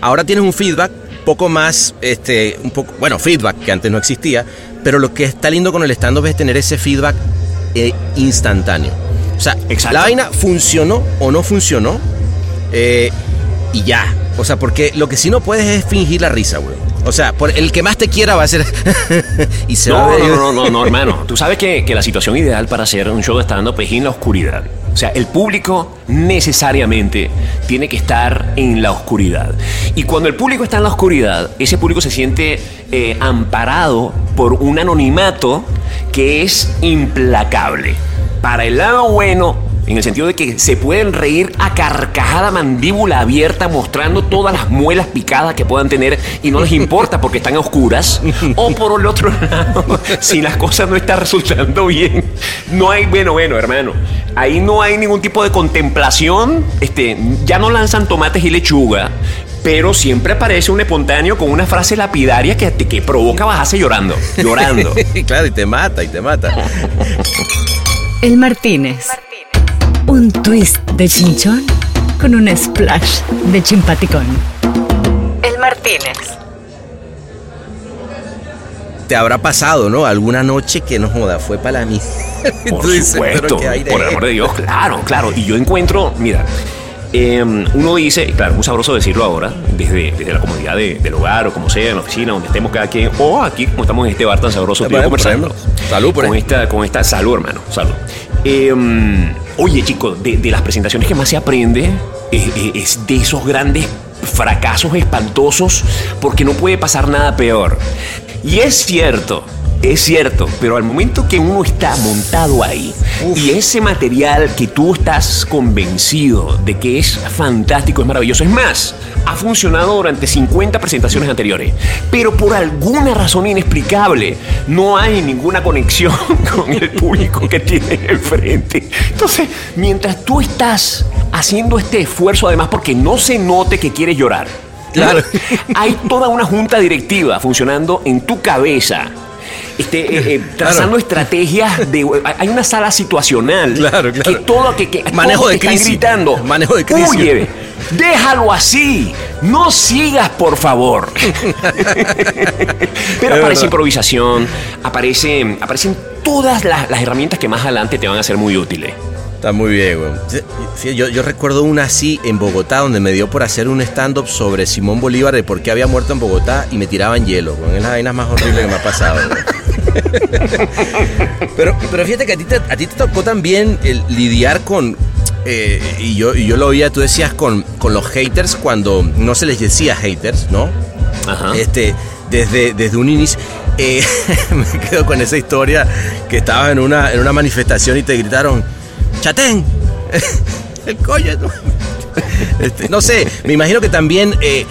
Ahora tienes un feedback poco más, este, un poco, bueno, feedback que antes no existía, pero lo que está lindo con el stand-up es tener ese feedback eh, instantáneo. O sea, la vaina funcionó o no funcionó eh, y ya. O sea, porque lo que sí no puedes es fingir la risa, güey. O sea, por el que más te quiera va a ser... y se va a No, no, no, no, no, hermano. Tú sabes que, que la situación ideal para hacer un show de stand-up es en la oscuridad. O sea, el público necesariamente tiene que estar en la oscuridad. Y cuando el público está en la oscuridad, ese público se siente eh, amparado por un anonimato que es implacable. Para el lado bueno, en el sentido de que se pueden reír a carcajada mandíbula abierta mostrando todas las muelas picadas que puedan tener y no les importa porque están a oscuras. O por el otro lado, si las cosas no están resultando bien, no hay, bueno, bueno, hermano, ahí no hay ningún tipo de contemplación, este, ya no lanzan tomates y lechuga. Pero siempre aparece un espontáneo con una frase lapidaria que, que provoca bajarse llorando, llorando. claro, y te mata, y te mata. El Martínez. Un twist de chinchón con un splash de chimpaticón. El Martínez. Te habrá pasado, ¿no? Alguna noche que no joda, fue para mía. Por supuesto, por el amor de Dios, claro, claro. Y yo encuentro, mira, eh, uno dice, claro, es muy sabroso decirlo ahora, desde, desde la comodidad de- del hogar o como sea, en la oficina, donde estemos cada quien, o aquí, como estamos en este bar tan sabroso, por conversando. Salud por con esta, con esta salud, hermano, salud. Eh, oye, chicos, de, de las presentaciones que más se aprende eh, es de esos grandes fracasos espantosos, porque no puede pasar nada peor. Y es cierto, es cierto, pero al momento que uno está montado ahí y ese material que tú estás convencido de que es fantástico, es maravilloso, es más, ha funcionado durante 50 presentaciones anteriores, pero por alguna razón inexplicable no hay ninguna conexión con el público que tienes enfrente. Entonces, mientras tú estás haciendo este esfuerzo, además porque no se note que quieres llorar, Claro. hay toda una junta directiva funcionando en tu cabeza. Este, eh, eh, trazando estrategias de hay una sala situacional Claro, claro. que todo que, que Manejo de están crisis. gritando Manejo de crisis. Huye, déjalo así no sigas por favor pero aparece improvisación aparece, aparecen todas las, las herramientas que más adelante te van a ser muy útiles Está muy bien, güey. Yo, yo recuerdo una así en Bogotá, donde me dio por hacer un stand-up sobre Simón Bolívar, de por qué había muerto en Bogotá, y me tiraban hielo, güey. Es la vaina más horrible que me ha pasado, güey. pero, pero fíjate que a ti te, a ti te tocó también el lidiar con. eh, y, yo, y yo lo oía, tú decías con, con los haters cuando no se les decía haters, ¿no? Ajá. Este, desde, desde un inicio. eh, me quedo con esa historia que estabas en una, en una manifestación y te gritaron, Chatén, el coño. ¿no? Este, no sé, me imagino que también eh,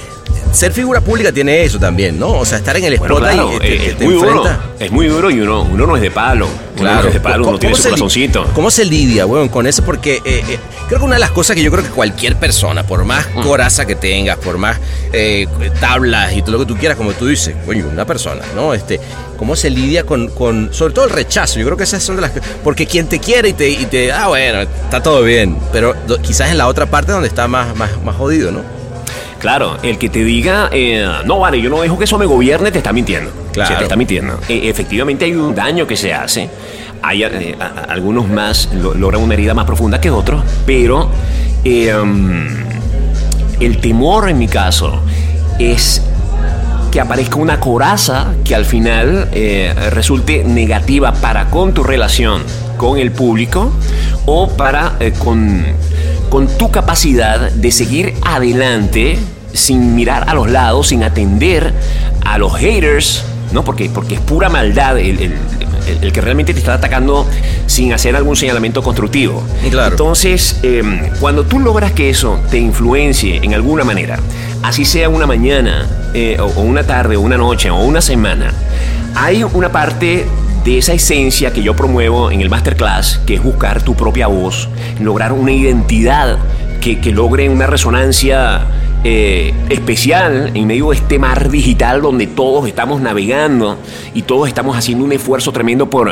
ser figura pública tiene eso también, ¿no? O sea, estar en el Bueno, spotlight claro, y te, es, muy duro. Es muy duro y uno, uno no es de palo. Uno no es de palo, uno tiene su corazoncito. ¿Cómo se lidia, weón, con eso? Porque eh, eh, creo que una de las cosas que yo creo que cualquier persona, por más Mm. coraza que tengas, por más eh, tablas y todo lo que tú quieras, como tú dices, coño, una persona, ¿no? Este, ¿Cómo se lidia con, con, sobre todo el rechazo? Yo creo que esas son de las que... Porque quien te quiere y te, y te ah, bueno, está todo bien, pero do- quizás en la otra parte donde está más, más, más jodido, ¿no? Claro, el que te diga, eh, no vale, yo no dejo que eso me gobierne, te está mintiendo. Claro. Te está mintiendo. Eh, efectivamente hay un daño que se hace. Hay eh, algunos más lo- logran una herida más profunda que otros, pero eh, mm, el temor en mi caso es que aparezca una coraza que al final eh, resulte negativa para con tu relación con el público o para eh, con, con tu capacidad de seguir adelante sin mirar a los lados, sin atender a los haters, ¿no? Porque, porque es pura maldad el, el- que realmente te está atacando sin hacer algún señalamiento constructivo. Entonces, eh, cuando tú logras que eso te influencie en alguna manera, así sea una mañana, eh, o, o una tarde, o una noche, o una semana, hay una parte de esa esencia que yo promuevo en el masterclass, que es buscar tu propia voz, lograr una identidad que, que logre una resonancia eh, especial en medio de este mar digital donde todos estamos navegando y todos estamos haciendo un esfuerzo tremendo por,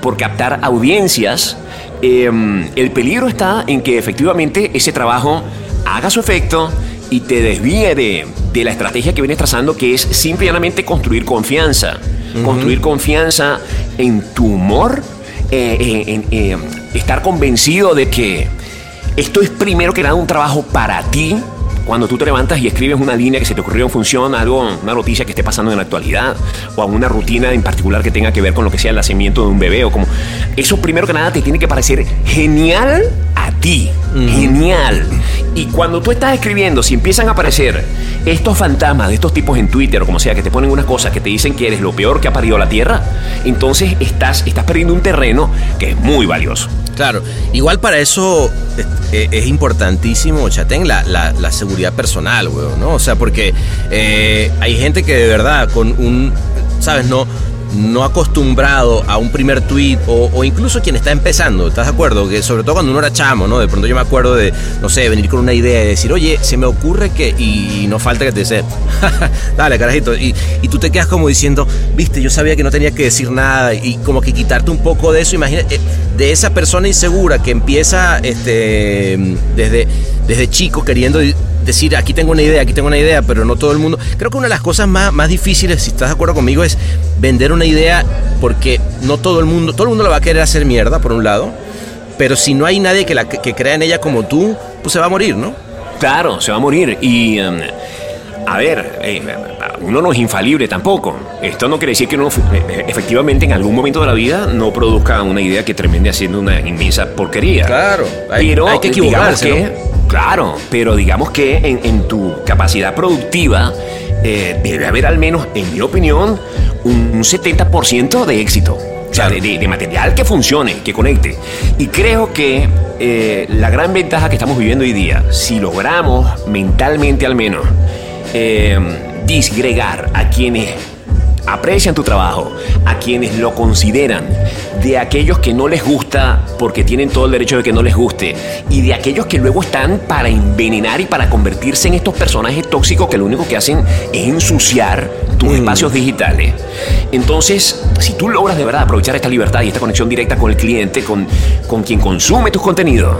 por captar audiencias. Eh, el peligro está en que efectivamente ese trabajo haga su efecto y te desvíe de, de la estrategia que vienes trazando, que es simple y llanamente construir confianza. Construir confianza en tu humor, eh, eh, en, eh, estar convencido de que esto es primero que nada un trabajo para ti. Cuando tú te levantas y escribes una línea que se te ocurrió en función a algo, una noticia que esté pasando en la actualidad, o a una rutina en particular que tenga que ver con lo que sea el nacimiento de un bebé, o como. Eso primero que nada te tiene que parecer genial a ti. Genial. Y cuando tú estás escribiendo, si empiezan a aparecer estos fantasmas de estos tipos en Twitter o como sea, que te ponen unas cosas que te dicen que eres lo peor que ha parido la Tierra, entonces estás, estás perdiendo un terreno que es muy valioso. Claro, igual para eso es, eh, es importantísimo, Chatén, la, la- la seguridad personal, weón, ¿no? O sea, porque eh, hay gente que de verdad con un, ¿sabes? No, no acostumbrado a un primer tweet o, o incluso quien está empezando, ¿estás de acuerdo? Que sobre todo cuando uno era chamo, ¿no? De pronto yo me acuerdo de, no sé, venir con una idea y decir, oye, se me ocurre que, y no falta que te dice, dale, carajito, y, y tú te quedas como diciendo, viste, yo sabía que no tenía que decir nada y como que quitarte un poco de eso, imagínate, eh, de esa persona insegura que empieza este, desde, desde chico queriendo decir, aquí tengo una idea, aquí tengo una idea, pero no todo el mundo. Creo que una de las cosas más, más difíciles, si estás de acuerdo conmigo, es vender una idea porque no todo el mundo, todo el mundo la va a querer hacer mierda, por un lado, pero si no hay nadie que, que crea en ella como tú, pues se va a morir, ¿no? Claro, se va a morir. Y, um, a ver, eh, uno no es infalible tampoco. Esto no quiere decir que uno eh, efectivamente en algún momento de la vida no produzca una idea que termine haciendo una inmensa porquería. Claro, hay- pero hay que digamos equivocarse, que, Claro, pero digamos que en, en tu capacidad productiva eh, debe haber al menos, en mi opinión, un 70% de éxito. O sea, de, de- de material que funcione, que conecte. Y creo que eh, la gran ventaja que estamos viviendo hoy día, si logramos mentalmente al menos eh, disgregar a quienes aprecian tu trabajo, a quienes lo consideran, de aquellos que no les gusta porque tienen todo el derecho de que no les guste, y de aquellos que luego están para envenenar y para convertirse en estos personajes tóxicos que lo único que hacen es ensuciar tus espacios digitales. Entonces, si tú logras de verdad aprovechar esta libertad y esta conexión directa con el cliente, con, con quien consume tus contenidos,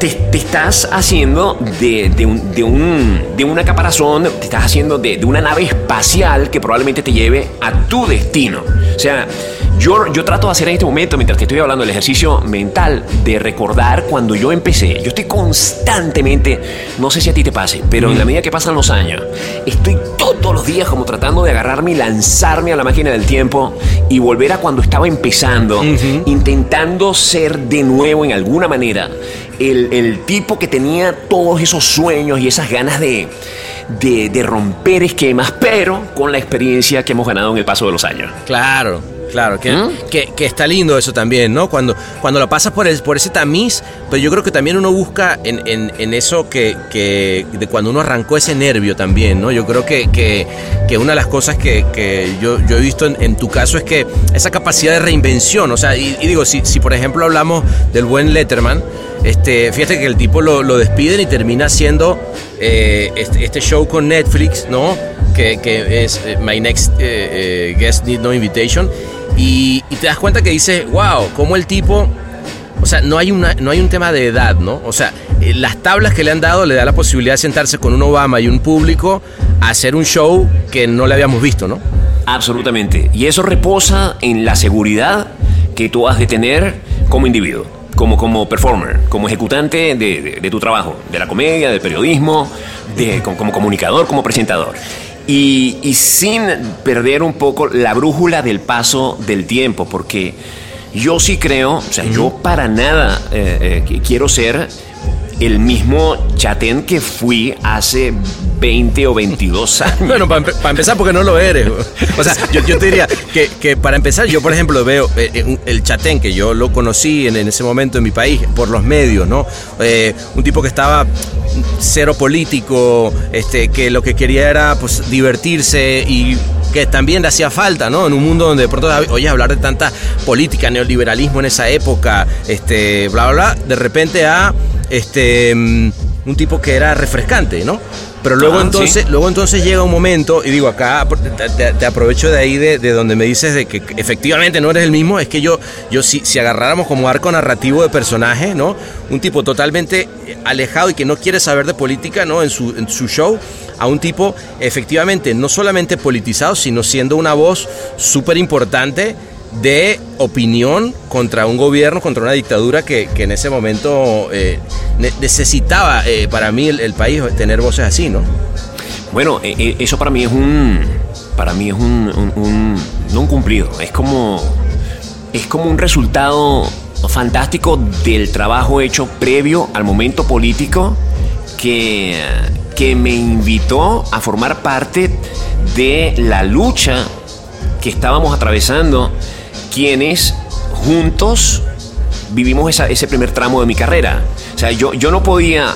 te, estás haciendo de, de un- de un- de una caparazón, te estás haciendo de, de una nave espacial que probablemente te lleve a tu destino. O sea, yo, yo trato de hacer en este momento, mientras te estoy hablando, el ejercicio mental de recordar cuando yo empecé. Yo estoy constantemente, no sé si a ti te pase, pero en la medida que pasan los años, estoy todos los días como tratando de agarrarme y lanzarme a la máquina del tiempo y volver a cuando estaba empezando, intentando ser de nuevo en alguna manera el, el tipo que tenía todos esos sueños y esas ganas de, de, de romper esquemas, pero con la experiencia que hemos ganado en el paso de los años. Claro. Claro, que, ¿Mm? que, que está lindo eso también, ¿no? Cuando, cuando lo pasas por, el, por ese tamiz, pero yo creo que también uno busca en, en- en eso que, que de cuando uno arrancó ese nervio también, ¿no? Yo creo que, que, que una de las cosas que, que yo, yo he visto en, en tu caso es que esa capacidad de reinvención, o sea, y, y digo, si, si por ejemplo hablamos del buen Letterman, este, fíjate que el tipo lo, lo despiden y termina haciendo eh, este, este show con Netflix, ¿no? Que, que es eh, My Next eh, eh, Guest Need No Invitation. Y, te das cuenta que dices, wow, cómo el tipo. O sea, no hay, una, no hay un tema de edad, ¿no? O sea, eh, las tablas que le han dado le da la posibilidad de sentarse con un Obama y un público a hacer un show que no le habíamos visto, ¿no? Absolutamente. Y eso reposa en la seguridad que tú has de tener como individuo, como, como performer, como ejecutante de, de- tu trabajo, de la comedia, del periodismo, de, como, como comunicador, como presentador. Y, y sin perder un poco la brújula del paso del tiempo, porque yo sí creo, o sea, yo para nada eh, eh, quiero ser el mismo chatén que fui hace 20 o 22 años. Bueno, para empezar, porque no lo eres. O sea, yo, yo te diría que, que para empezar, yo por ejemplo veo eh, eh, el chatén, que yo lo conocí en, en ese momento en mi país, por los medios, ¿no? Eh, un tipo que estaba cero político, este, que lo que quería era pues divertirse y que también le hacía falta, ¿no? En un mundo donde de pronto oyes hablar de tanta política, neoliberalismo en esa época, este, bla, bla, bla, de repente a este, mm, un tipo que era refrescante, ¿no? Pero luego Ah, entonces, sí. luego entonces llega un momento, y digo, acá te, te- te aprovecho de ahí de, de donde me dices de que efectivamente no eres el mismo, es que yo, yo si, si agarráramos como arco narrativo de personaje, ¿no? Un tipo totalmente alejado y que no quiere saber de política, ¿no? En su, en su show, a un tipo efectivamente no solamente politizado, sino siendo una voz súper importante de opinión contra un gobierno, contra una dictadura que, que en ese momento eh, ne- necesitaba eh, para mí el, país tener voces así, ¿no? Bueno, eh, eso para mí es un. Para mí es un- un- no un cumplido. Es como. Es como un resultado fantástico del trabajo hecho previo al momento político que, que me invitó a formar parte de la lucha que estábamos atravesando quienes juntos vivimos esa- ese primer tramo de mi carrera. O sea, yo, yo no podía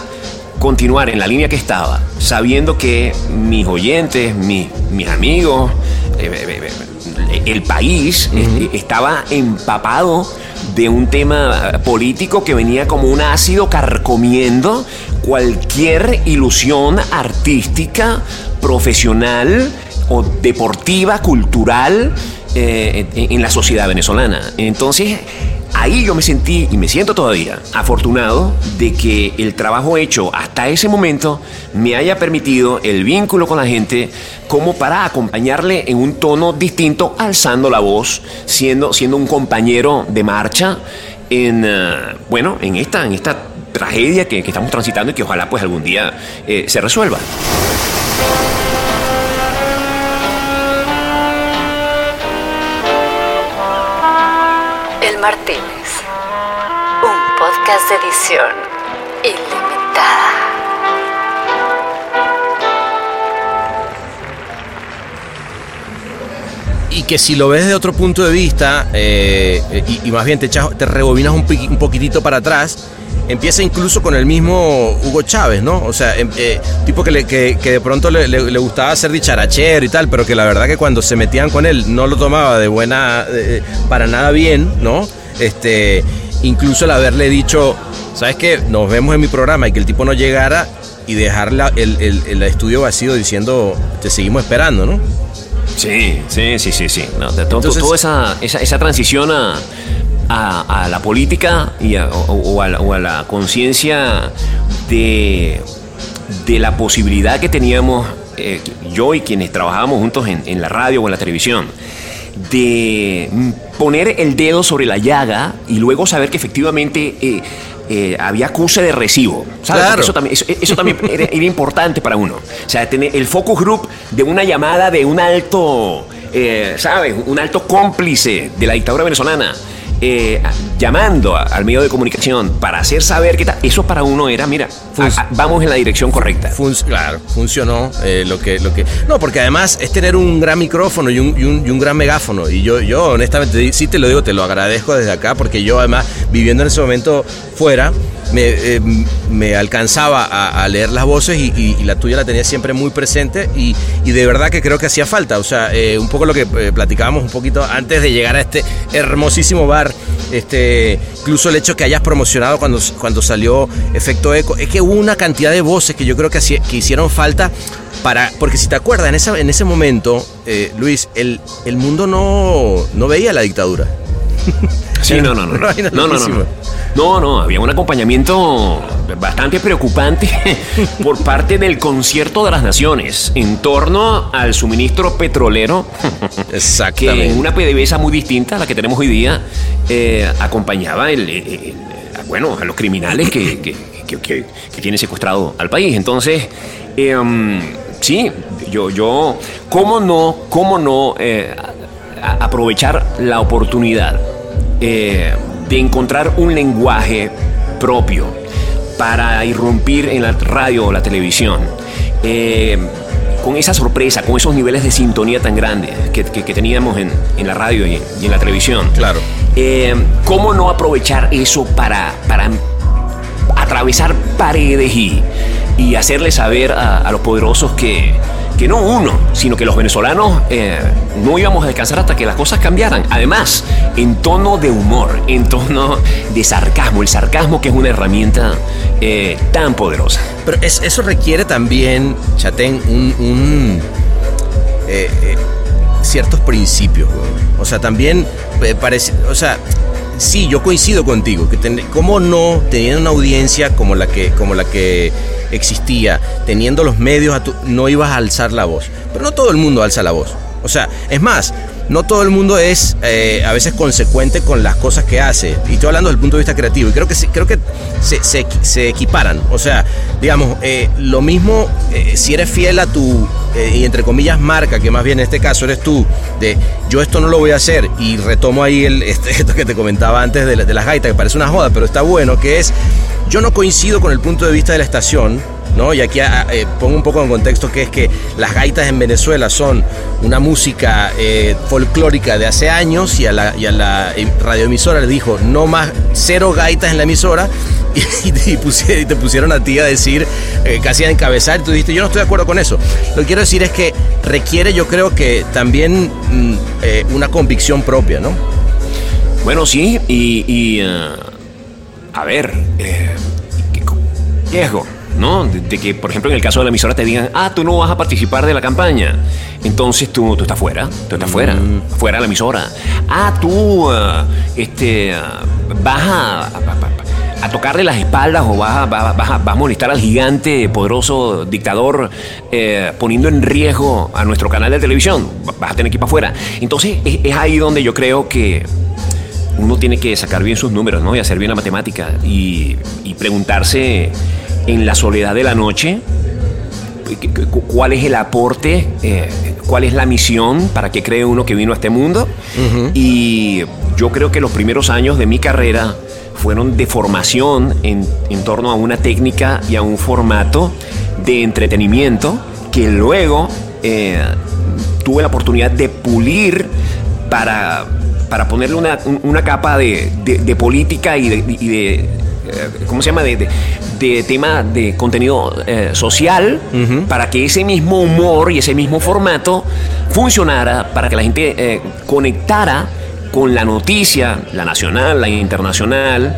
continuar en la línea que estaba, sabiendo que mis oyentes, mis, mis amigos, eh, eh, eh, el país estaba empapado de un tema político que venía como un ácido carcomiendo cualquier ilusión artística, profesional o deportiva, cultural eh, en, en la sociedad venezolana. Entonces, ahí yo me sentí y me siento todavía afortunado de que el trabajo hecho hasta ese momento me haya permitido el vínculo con la gente como para acompañarle en un tono distinto, alzando la voz, siendo, siendo un compañero de marcha en, eh, bueno, en esta, en esta tragedia que, que estamos transitando y que ojalá pues algún día eh, se resuelva. Martínez. Un podcast de edición ilimitada. Y que si lo ves de otro punto de vista, eh, y, y más bien te, echas- te rebobinas un poquitito para atrás, empieza incluso con el mismo Hugo Chávez, ¿no? O sea, em- eh, tipo que, le- que, que de pronto le, le- le gustaba ser dicharachero y tal, pero que la verdad que cuando se metían con él no lo tomaba de buena, para nada bien, ¿no? Este, incluso el haberle dicho, ¿sabes qué? Nos vemos en mi programa y que el tipo no llegara y dejar la- el, el- el estudio vacío diciendo, te seguimos esperando, ¿no? Sí, sí, sí, sí, sí. No, de- to- Entonces- toda esa, esa, esa transición a, a- a la política y a- o, o a la, o a la conciencia de, de la posibilidad que teníamos eh, yo y quienes trabajábamos juntos en, en la radio o en la televisión de poner el dedo sobre la llaga y luego saber que efectivamente eh, eh, había acuse de recibo. ¿sabes? Claro. Eso también, eso, eso también era, era importante para uno. O sea, tener el focus group de una llamada de un alto, ¿sabes? Un alto cómplice de la dictadura venezolana. Eh, llamando a- al medio de comunicación para hacer saber qué tal, eso para uno era, mira, a- a- vamos en la dirección correcta. Claro, funcionó eh, lo que lo que no porque además es tener un gran micrófono y un, y un- y un gran megáfono y yo yo honestamente sí te lo digo te lo agradezco desde acá porque yo además viviendo en ese momento fuera me, eh, me alcanzaba a, leer las voces y, la tuya la tenía siempre muy presente y, y de verdad que creo que hacía falta. O sea eh, un poco lo que eh, platicábamos un poquito antes de llegar a este hermosísimo bar este incluso el hecho que hayas promocionado cuando, cuando salió Efecto Eco es que hubo una cantidad de voces que yo creo que, hacía- que hicieron falta para porque si te acuerdas en, esa, en ese momento Luis el, el mundo no, no veía la dictadura Sí, no, no, no. No, no, no, no. No, no, había un acompañamiento bastante preocupante por parte del concierto de las naciones en torno al suministro petrolero. Que en una PDVSA muy distinta a la que tenemos hoy día, eh, acompañaba el, el- el- bueno, a los criminales que, que, que- que- tienen secuestrado al país. Entonces, eh, um, sí, yo, yo, ¿cómo no, cómo no eh, aprovechar la oportunidad eh, de encontrar un lenguaje propio para irrumpir en la radio o la televisión? Eh, con esa sorpresa, con esos niveles de sintonía tan grandes que, que- que teníamos en, en la radio y en, y en la televisión. Claro. ¿Cómo no aprovechar eso para, para atravesar paredes y, y hacerle saber a, a los poderosos que, que no uno, sino que los venezolanos eh, no íbamos a descansar hasta que las cosas cambiaran. Además, en tono de humor, en tono de sarcasmo, el sarcasmo que es una herramienta eh, tan poderosa. Pero es- eso requiere también, Chatén, un, un, eh, ciertos principios. O sea, también parece, o sea, sí, yo coincido contigo, que ten- cómo no teniendo una audiencia como la que, como la que existía, teniendo los medios, no ibas a alzar la voz. Pero no todo el mundo alza la voz. O sea, es más, no todo el mundo es eh, a veces consecuente con las cosas que hace. Y estoy hablando desde el punto de vista creativo. Y creo que, creo que se, se- equiparan. O sea, digamos, eh, lo mismo eh, si eres fiel a tu, y entre comillas, marca, que más bien en este caso eres tú, de yo esto no lo voy a hacer. Y retomo ahí el, este- esto que te comentaba antes de, la- de las gaitas, que parece una joda, pero está bueno, que es, yo no coincido con el punto de vista de la estación. ¿No? Y aquí eh, pongo un poco en contexto que es que las gaitas en Venezuela son una música eh, folclórica de hace años y a la, y a la eh, radioemisora le dijo no más cero gaitas en la emisora y, te pusieron a ti a decir eh, casi a encabezar y tú dijiste yo no estoy de acuerdo con eso. Lo que quiero decir es que requiere yo creo que también mm, una convicción propia, ¿no? Bueno, sí, y, y, eh, a ver, eh, ¿qué co- riesgo, ¿no? De, de que, por ejemplo, en el caso de la emisora te digan, ah, tú no vas a participar de la campaña. Entonces tú, tú estás fuera, tú estás fuera, fuera de la emisora. Ah, tú eh, este, eh, vas a, a, a tocarle las espaldas o vas a, vas, a- vas a- vas a molestar al gigante, poderoso dictador, eh, poniendo en riesgo a nuestro canal de televisión. Vas a tener que ir para afuera. Entonces es- es ahí donde yo creo que uno tiene que sacar bien sus números, ¿no? Y hacer bien la matemática y, y preguntarse en la soledad de la noche cu- cu- cuál es el aporte, eh, cuál es la misión, para qué cree uno que vino a este mundo. Y yo creo que los primeros años de mi carrera fueron de formación en, en torno a una técnica y a un formato de entretenimiento que luego eh, tuve la oportunidad de pulir para, para ponerle una, un- una capa de, de- de política y de, y de, ¿cómo se llama? De, de- de tema de contenido eh, social para que ese mismo humor y ese mismo formato funcionara, para que la gente eh, conectara con la noticia, la nacional, la internacional,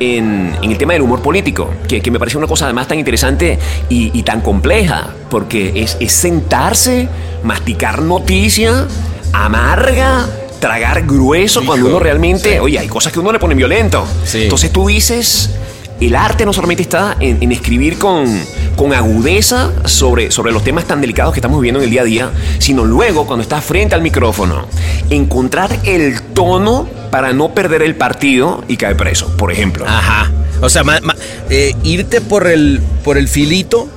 en, en el tema del humor político, que, que me parece una cosa además tan interesante y, y tan compleja, porque es, es sentarse, masticar noticia, amarga, tragar grueso, cuando uno realmente, oye, hay cosas que uno le pone violento. Entonces tú dices, el arte no solamente está en, en escribir con, con agudeza sobre, sobre los temas tan delicados que estamos viviendo en el día a día, sino luego cuando estás frente al micrófono, encontrar el tono para no perder el partido y caer preso, por ejemplo. Ajá. O sea, ma- ma- eh, irte por el, por el filito.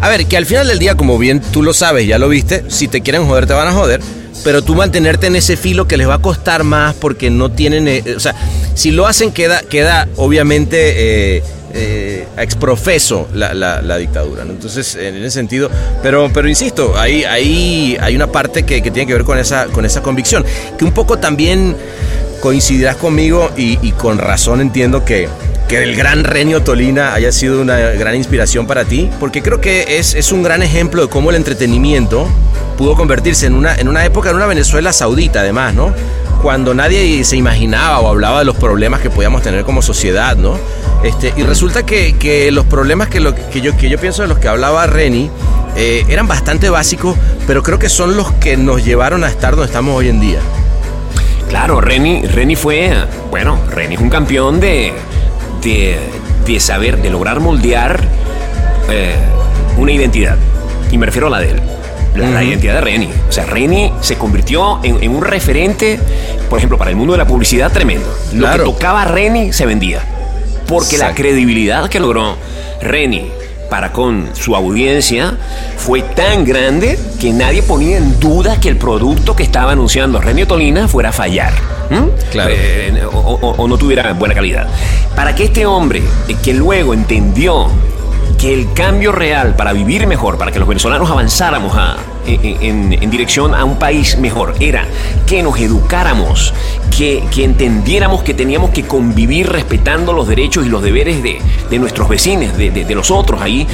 A ver, que al final del día, como bien tú lo sabes, ya lo viste, si te quieren joder, te van a joder. Pero tú mantenerte en ese filo que les va a costar más porque no tienen, eh, o sea, si lo hacen queda, queda obviamente eh, eh, exprofeso la, dictadura. Entonces, en ese sentido, pero, pero insisto, ahí, ahí hay una parte que, tiene que ver con esa, con esa convicción, que un poco también coincidirás conmigo y, y con razón entiendo que, que el gran Renio Tolina haya sido una gran inspiración para ti, porque creo que es, es un gran ejemplo de cómo el entretenimiento pudo convertirse en una, en una época, en una Venezuela saudita además, ¿no? Cuando nadie se imaginaba o hablaba de los problemas que podíamos tener como sociedad, ¿no? Este, y resulta que, que los problemas que, lo, que, yo, que yo pienso de los que hablaba Reni eh, eran bastante básicos, pero creo que son los que nos llevaron a estar donde estamos hoy en día. Claro, Reni, Reni fue, bueno, Reni es un campeón de, de, de saber, de lograr moldear eh, una identidad. Y me refiero a la de él. La, identidad de Reni. O sea, Reni se convirtió en, en un referente, por ejemplo, para el mundo de la publicidad tremendo. Lo Claro. que tocaba Reni se vendía. Porque la credibilidad que logró Reni para con su audiencia fue tan grande que nadie ponía en duda que el producto que estaba anunciando Renio Tolina fuera a fallar. Claro. Eh, o, o- o no tuviera buena calidad. Para que este hombre, eh, que luego entendió que el cambio real para vivir mejor, para que los venezolanos avanzáramos a- en, en- en dirección a un país mejor, era que nos educáramos, que, que entendiéramos que teníamos que convivir respetando los derechos y los deberes de, de nuestros vecinos, de, de- de los otros. Ahí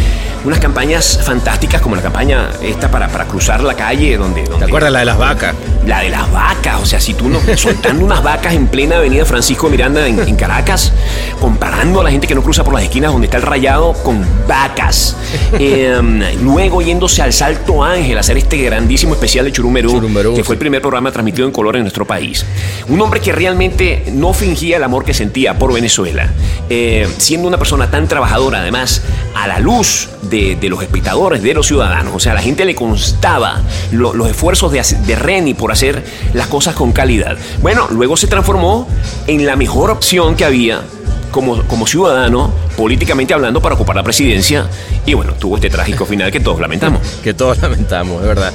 unas campañas fantásticas como la campaña esta para, para cruzar la calle donde... donde ¿Te acuerdas la de las vacas? la de las vacas, o sea, si tú no soltando unas vacas en plena avenida Francisco Miranda en, en Caracas, comparando a la gente que no cruza por las esquinas donde está el rayado con vacas. Eh, luego yéndose al Salto Ángel a hacer este grandísimo especial de Churumerú, Churumerú, que fue el primer programa transmitido en color en nuestro país. Un hombre que realmente no fingía el amor que sentía por Venezuela, eh, siendo una persona tan trabajadora, además, a la luz de, de los espectadores, de los ciudadanos. O sea, a la gente le constaba lo- los esfuerzos de, de Reni por hacer las cosas con calidad. Bueno, luego se transformó en la mejor opción que había como, como ciudadano, políticamente hablando, para ocupar la presidencia. Y bueno, tuvo este trágico final que todos lamentamos. que todos lamentamos, es verdad.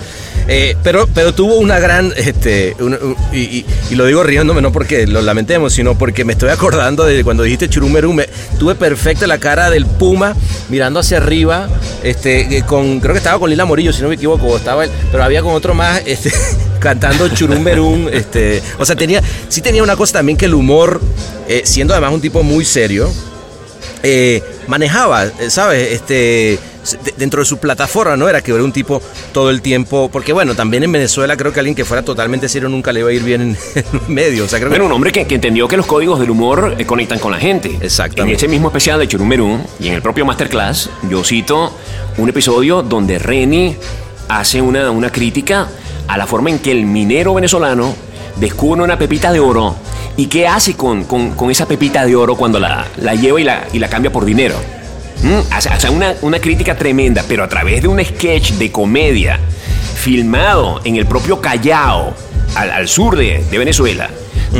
Eh, pero, pero tuvo una gran, este, y, lo digo riéndome, no porque lo lamentemos, sino porque me estoy acordando de cuando dijiste Churumeru, me, tuve perfecta la cara del Puma mirando hacia arriba, este, eh, con, creo que estaba con Lila Morillo, si no me equivoco, estaba pero había con otro más, este, cantando Churumberum, este, o sea, tenía, sí tenía una cosa también que el humor, eh, siendo además un tipo muy serio, manejaba, ¿sabes? Este, dentro de su plataforma, ¿no? Era que era un tipo todo el tiempo, porque bueno, también en Venezuela creo que alguien que fuera totalmente serio nunca le iba a ir bien en, en medio, o sea, creo Bueno, que... un hombre que, que entendió que los códigos del humor eh, conectan con la gente. Exactamente. En ese mismo especial de Churumerú y en el propio Masterclass, yo cito un episodio donde Reni hace una, una crítica a la forma en que el minero venezolano descubre una pepita de oro y qué hace con, con- con esa pepita de oro cuando la, la lleva y la, y la cambia por dinero. Mm, O sea, una, una crítica tremenda, pero a través de un sketch de comedia filmado en el propio Callao, al, al sur de, de Venezuela,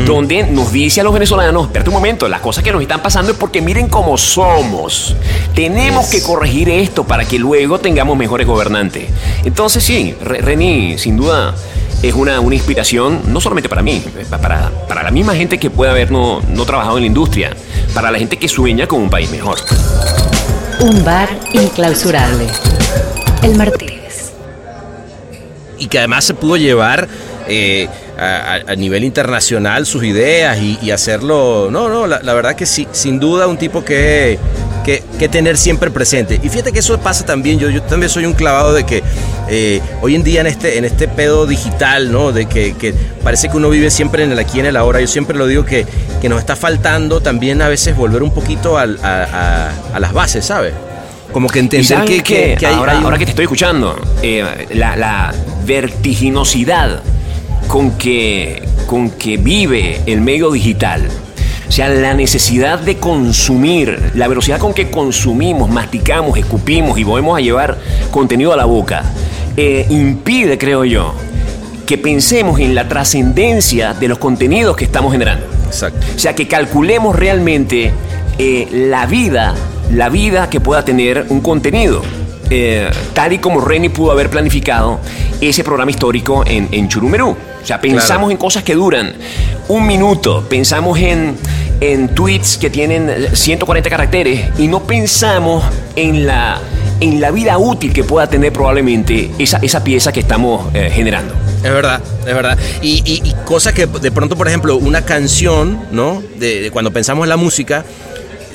donde nos dice a los venezolanos, espérate un momento, las cosas que nos están pasando es porque miren cómo somos. Tenemos que corregir esto para que luego tengamos mejores gobernantes. Entonces sí, Re- Reni, sin duda, es una, una inspiración, no solamente para mí, pa- para, para la misma gente que puede haber no, no trabajado en la industria, para la gente que sueña con un país mejor. Un bar inclausurable. El Martínez. y que además se pudo llevar eh, a, nivel internacional sus ideas y, y hacerlo. No, no, la, la verdad que sí, sin duda un tipo que, que, que tener siempre presente. Y fíjate que eso pasa también, yo, yo también soy un clavado de que eh, hoy en día en este, en este pedo digital, ¿no? De que, que parece que uno vive siempre en el aquí y en el ahora. Yo siempre lo digo que, que nos está faltando también a veces volver un poquito al- a, a- a las bases, ¿sabes? Como que entender que, que- que hay, ahora, hay un- ahora que te estoy escuchando, eh, la, la vertiginosidad con que, con que vive el medio digital, sea, la necesidad de consumir, la velocidad con que consumimos, masticamos, escupimos y volvemos a llevar contenido a la boca, eh, impide, creo yo, que pensemos en la trascendencia de los contenidos que estamos generando. Exacto. O sea, que calculemos realmente eh, la vida, la vida que pueda tener un contenido. Eh, tal y como Reni pudo haber planificado ese programa histórico en, en Churumerú. O sea, pensamos Claro. en cosas que duran un minuto, pensamos en, en tweets que tienen 140 caracteres y no pensamos en la, en la vida útil que pueda tener probablemente esa, esa pieza que estamos eh, generando. Es verdad, es verdad. Y, y, cosas que de pronto, por ejemplo, una canción, ¿no? De cuando pensamos en la música,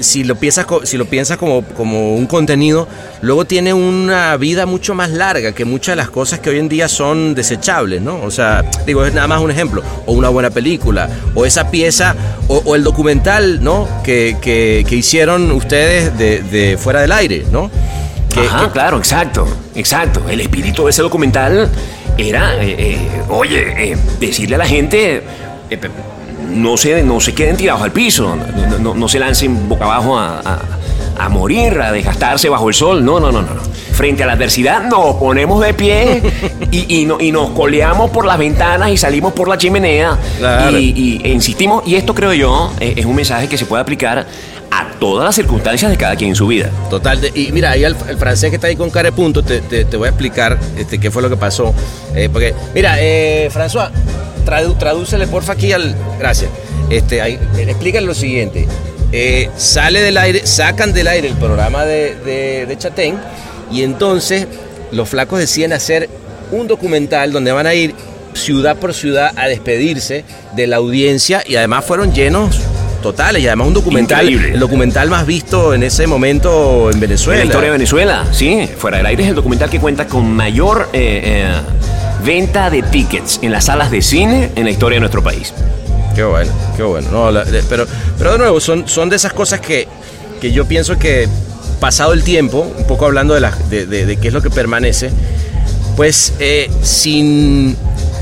si lo piensas, si lo piensas como, como un contenido, luego tiene una vida mucho más larga que muchas de las cosas que hoy en día son desechables, ¿no? O sea, digo, es nada más un ejemplo. O una buena película, o esa pieza, o, o el documental, ¿no? Que, que, que hicieron ustedes de, de fuera del aire, ¿no? Que- Ajá, claro, exacto, exacto. El espíritu de ese documental era, eh, eh, oye, eh, decirle a la gente, no se, no se queden tirados al piso, no, no- no se lancen boca abajo a, a- a morir, a desgastarse bajo el sol. No, no, no, no. Frente a la adversidad nos ponemos de pie y, y no- y nos coleamos por las ventanas y salimos por la chimenea Claro. y, y- e insistimos, y esto creo yo eh, es un mensaje que se puede aplicar a todas las circunstancias de cada quien en su vida. Total, de- y mira, ahí el, el francés que está ahí con cara de punto, te, te- te voy a explicar este, qué fue lo que pasó. Eh, porque, mira, eh, François, tradu- tradúcele porfa aquí al. Gracias. Este, ahí, explícale lo siguiente. Eh, sale del aire, sacan del aire el programa de, de, de Chatén, y entonces los flacos deciden hacer un documental donde van a ir ciudad por ciudad a despedirse de la audiencia y además fueron llenos totales y además un documental Increíble. el documental más visto en ese momento en Venezuela En la historia de Venezuela, sí. Fuera del aire es el documental que cuenta con mayor eh, eh, venta de tickets en las salas de cine en la historia de nuestro país. Qué bueno, qué bueno. No, la- de- pero, pero de nuevo, son, son de esas cosas que, que yo pienso que pasado el tiempo, un poco hablando de, la- de, de- de qué es lo que permanece, pues eh, sin,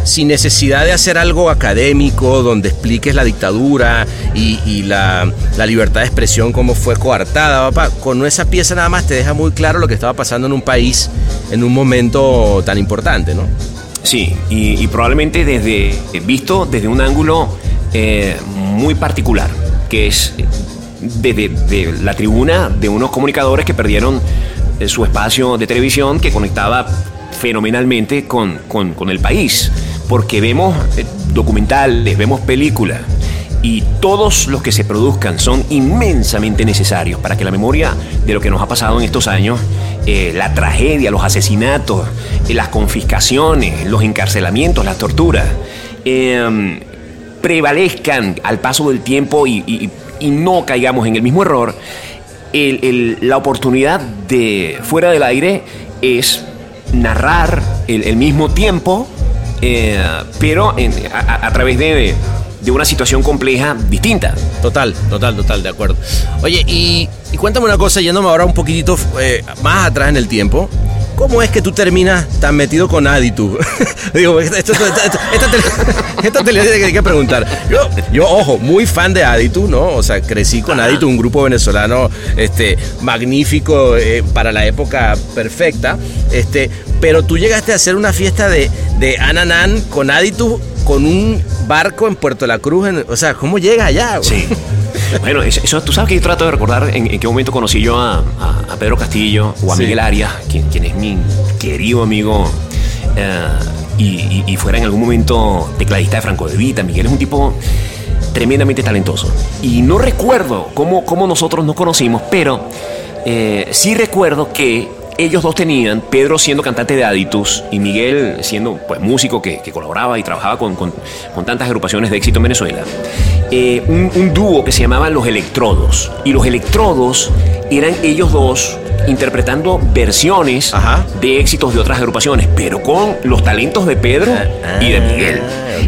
sin necesidad de hacer algo académico donde expliques la dictadura y, y la, la libertad de expresión como fue coartada, papá, con esa pieza nada más te deja muy claro lo que estaba pasando en un país en un momento tan importante, ¿no? Sí, y, probablemente desde visto desde un ángulo eh, muy particular, que es desde de la tribuna de unos comunicadores que perdieron eh, su espacio de televisión que conectaba fenomenalmente con, con- con el país, porque vemos eh, documentales, vemos películas. Y todos los que se produzcan son inmensamente necesarios para que la memoria de lo que nos ha pasado en estos años, eh, la tragedia, los asesinatos, eh, las confiscaciones, los encarcelamientos, las torturas, eh, prevalezcan al paso del tiempo y, no caigamos en el mismo error. La oportunidad de fuera del aire es narrar el, mismo tiempo, eh, pero en- a través de, de una situación compleja distinta. Total, total, total, de acuerdo. Oye, y, cuéntame una cosa, yéndome ahora un poquitito eh, más atrás en el tiempo. ¿Cómo es que tú terminas tan metido con Aditu? Digo, esto, esto- esto- esta te, esta te hay que preguntar. Yo, yo, ojo, muy fan de Aditu, ¿no? O sea, crecí con Aditu, un grupo venezolano este, magnífico eh, para la época perfecta. Este, pero tú llegaste a hacer una fiesta de, de con Aditu con un barco en Puerto La Cruz. en- o sea, ¿cómo llegas allá? Sí. Bueno, eso, eso- tú sabes que yo trato de recordar en, en qué momento conocí yo a, a- a Pedro Castillo o a Sí. Miguel Arias, quien, quien es mi querido amigo eh, y, y- y fuera en algún momento tecladista de Franco de Vita. Miguel es un tipo tremendamente talentoso. Y no recuerdo cómo, cómo nosotros nos conocimos, pero eh, sí recuerdo que ellos dos tenían, Pedro siendo cantante de Aditus y Miguel siendo pues, músico que, que colaboraba y trabajaba con, con- con tantas agrupaciones de éxito en Venezuela, eh, un, un dúo que se llamaban Los Electrodos. Y los Electrodos eran ellos dos interpretando versiones de éxitos de otras agrupaciones, pero con los talentos de Pedro y de Miguel.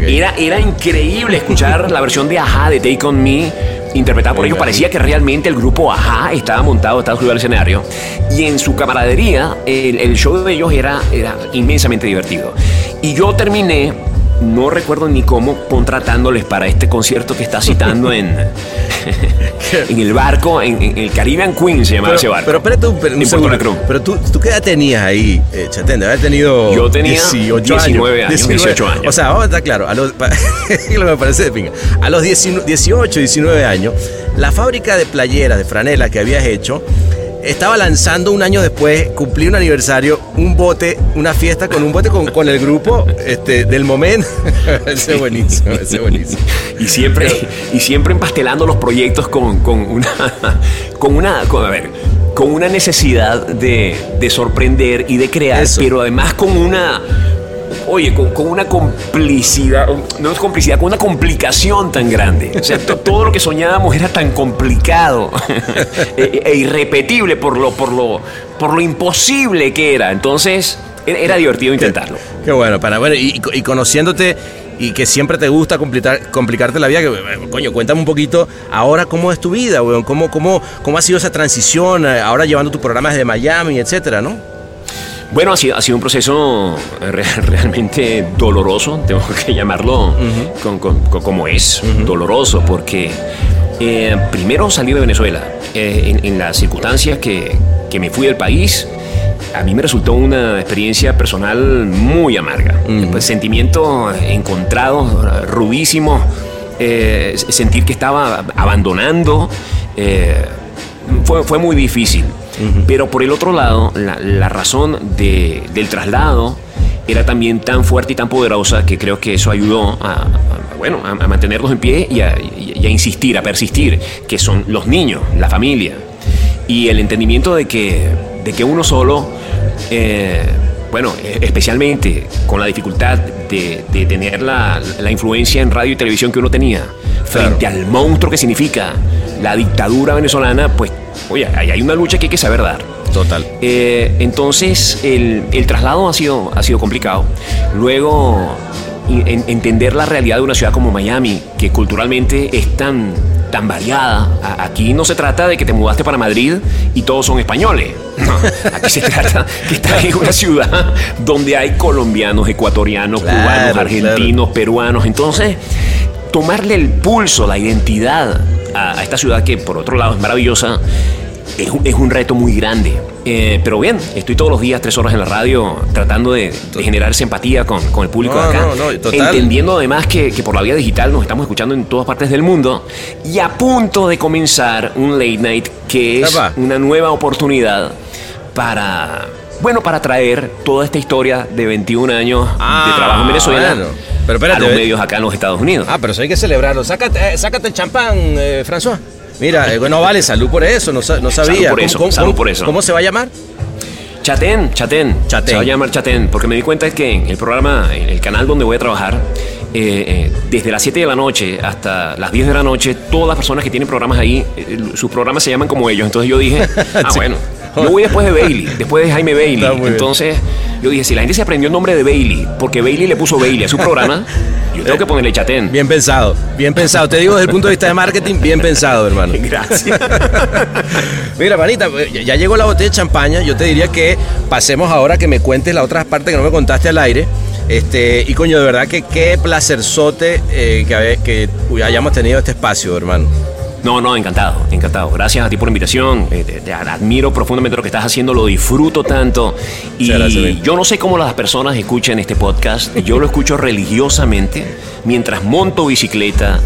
Era, era increíble escuchar la versión de Aja de Take On Me interpretada por ellos. Parecía que realmente el grupo Aja estaba montado, estaba subido al escenario. Y en su camaradería, el, el show de ellos era, era inmensamente divertido. Y yo terminé, no recuerdo ni cómo, contratándoles para este concierto que está citando en, en el barco, en, en el Caribbean Queen se llamaba ese Pero, barco. pero espérate un, un En Puerto segundo. Pero tú, tú qué edad tenías ahí, eh, Chatén, de haber tenido Yo tenía 18 19 años, 18 años. O sea, vamos a estar claro, a los, lo que me parece de pinga. A los 19 18, 19 años, la fábrica de playeras, de franela que habías hecho, estaba lanzando un año después, cumplí un aniversario, un bote, una fiesta con un bote con, con el grupo este, del momento. ese es buenísimo, ese es buenísimo. Y siempre, y siempre empastelando los proyectos con, con una. Con una. con- a ver. Con una necesidad de, de sorprender y de crear, pero además con una. Oye, con, con una complicidad, no es complicidad, con una complicación tan grande. O sea, to- todo lo que soñábamos era tan complicado e, e irrepetible por lo, por, lo, por lo imposible que era. Entonces, era, era divertido intentarlo. Qué bueno, para bueno, y, y conociéndote y que siempre te gusta complicar- complicarte la vida, que, eh, coño, cuéntame un poquito ahora cómo es tu vida, weón, cómo, cómo, cómo ha sido esa transición, eh, ahora llevando tu programa desde Miami, etcétera, ¿no? Bueno, ha sido, ha sido un proceso eh, re- realmente doloroso, tengo que llamarlo con- con- con- como es, doloroso, porque eh, primero salí de Venezuela, eh, en, en las circunstancias que, que me fui del país, a mí me resultó una experiencia personal muy amarga, Pues, sentimientos encontrados, rudísimos, eh, sentir que estaba abandonando, eh, fue, fue muy difícil. Pero por el otro lado, la, la razón de- del traslado era también tan fuerte y tan poderosa que creo que eso ayudó a, a- bueno, a, a mantenernos en pie y a, y- y a insistir, a persistir, que son los niños, la familia. Y el entendimiento de que, de que uno solo, eh, bueno, especialmente con la dificultad de, de tener la, la influencia en radio y televisión que uno tenía, frente al monstruo que significa la dictadura venezolana, pues, oye, hay, una lucha que hay que saber dar. Total. Eh, entonces, el, el traslado ha sido, ha sido complicado. Luego, en- entender la realidad de una ciudad como Miami, que culturalmente es tan, tan variada. Aquí no se trata de que te mudaste para Madrid y todos son españoles. No, aquí se trata que estás en una ciudad donde hay colombianos, ecuatorianos, Claro, cubanos, argentinos, peruanos. Entonces, tomarle el pulso, la identidad a, a esta ciudad que por otro lado es maravillosa, es, un- es un reto muy grande. Eh, pero bien, estoy todos los días tres horas en la radio tratando de, de generar esa empatía con, con el público No, de acá. no, no, total. entendiendo además que, que por la vía digital nos estamos escuchando en todas partes del mundo y a punto de comenzar un late night que es Epa. una nueva oportunidad para... Bueno, para traer toda esta historia de 21 años de trabajo en Venezuela Ah, bueno. Pero espérate, a los medios acá en los Estados Unidos. Ah, pero eso hay que celebrarlo. Sácate, eh, sácate el champán, eh, François. Mira, eh, no vale, salud por eso, no, sa- no Salud sabía. por ¿Cómo- eso, cómo- salud cómo- por eso. ¿Cómo se va a llamar? Chatén, Chatén. Se va a llamar Chatén, porque me di cuenta que en el programa, en el canal donde voy a trabajar, eh, eh, desde las 7 de la noche hasta las 10 de la noche, todas las personas que tienen programas ahí, eh, sus programas se llaman como ellos. Entonces yo dije, ah, bueno, yo voy después de Bailey, después de Jaime Bailey. Bien. Entonces yo dije, si la gente se aprendió el nombre de Bailey, porque Bailey le puso Bailey a su programa, yo tengo que ponerle Chatén. Bien pensado, bien pensado. Te digo desde el punto de vista de marketing, bien pensado, hermano. Gracias. Mira, manita, ya- llegó la botella de champaña. Yo te diría que pasemos ahora que me cuentes la otra parte que no me contaste al aire. Este, y coño, de verdad que qué placerzote eh, que, que hayamos tenido este espacio, hermano. No, no, encantado, encantado. Gracias a ti por la invitación. Eh, te, te admiro profundamente lo que estás haciendo, lo disfruto tanto. Y gracias, yo no sé cómo las personas escuchan este podcast. Yo lo escucho religiosamente mientras monto bicicleta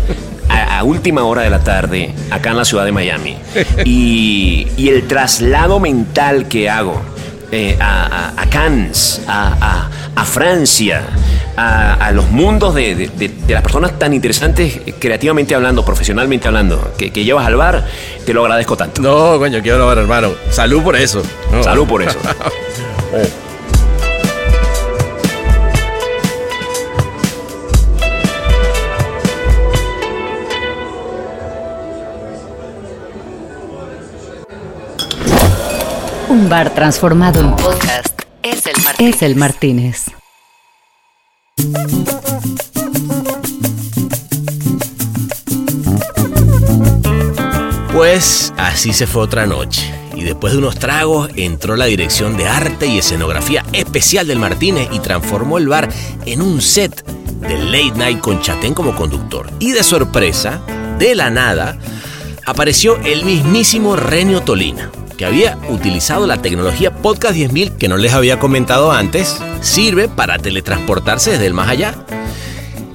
a, a última hora de la tarde acá en la ciudad de Miami. Y, y el traslado mental que hago eh, a, a- a Cannes, a, a- a Francia, a, a los mundos de, de- de- de las personas tan interesantes, eh, creativamente hablando, profesionalmente hablando, que, que llevas al bar, te lo agradezco tanto. No, coño, quiero grabar, hermano. Salud por eso. No. Salud por eso. bar transformado en podcast es el Martínez. Es el Martínez. Pues así se fue otra noche. Y después de unos tragos entró la dirección de arte y escenografía especial del Martínez y transformó el bar en un set de late night con Chatén como conductor. Y de sorpresa, de la nada, apareció el mismísimo Renio Tolina, que había utilizado la tecnología Podcast 10000 que no les había comentado antes, sirve para teletransportarse desde el más allá.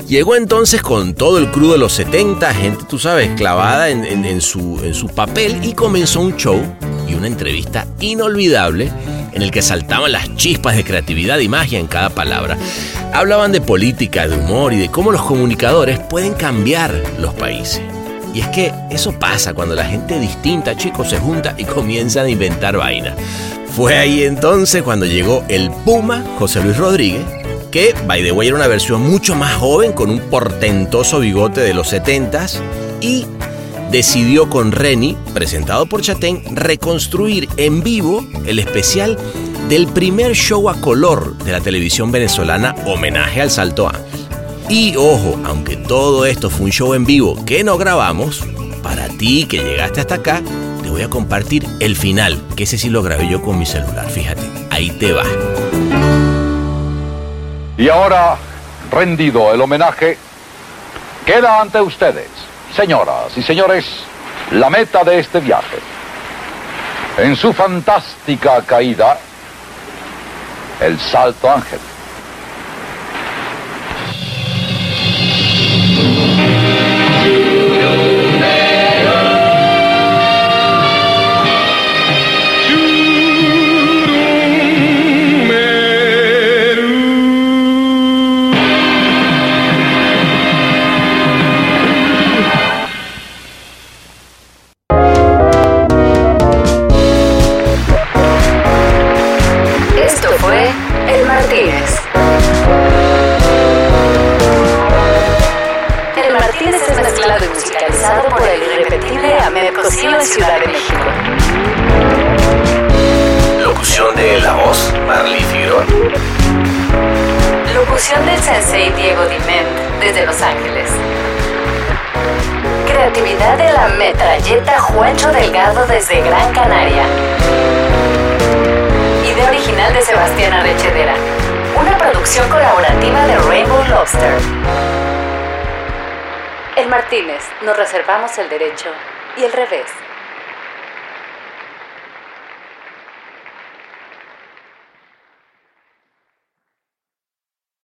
Llegó entonces con todo el crew de los 70, gente, tú sabes, clavada en- en su, en su papel y comenzó un show y una entrevista inolvidable en el que saltaban las chispas de creatividad y magia en cada palabra. Hablaban de política, de humor y de cómo los comunicadores pueden cambiar los países. Y es que eso pasa cuando la gente distinta, chicos, se junta y comienzan a inventar vaina. Fue ahí entonces cuando llegó el Puma, José Luis Rodríguez, que, by the way, era una versión mucho más joven, con un portentoso bigote de los 70s, y decidió con Reni, presentado por Chatén, reconstruir en vivo el especial del primer show a color de la televisión venezolana, homenaje al Salto Ángel. Y ojo, aunque todo esto fue un show en vivo que no grabamos, para ti que llegaste hasta acá, te voy a compartir el final, que ese sí lo grabé yo con mi celular, fíjate, ahí te va. Y ahora, rendido el homenaje, queda ante ustedes, señoras y señores, la meta de este viaje. En su fantástica caída, el Salto Ángel. Delgado desde Gran Canaria. Idea original de Sebastián Arrechedera. Una producción colaborativa de Rainbow Lobster. El Martínez, nos reservamos el derecho y el revés.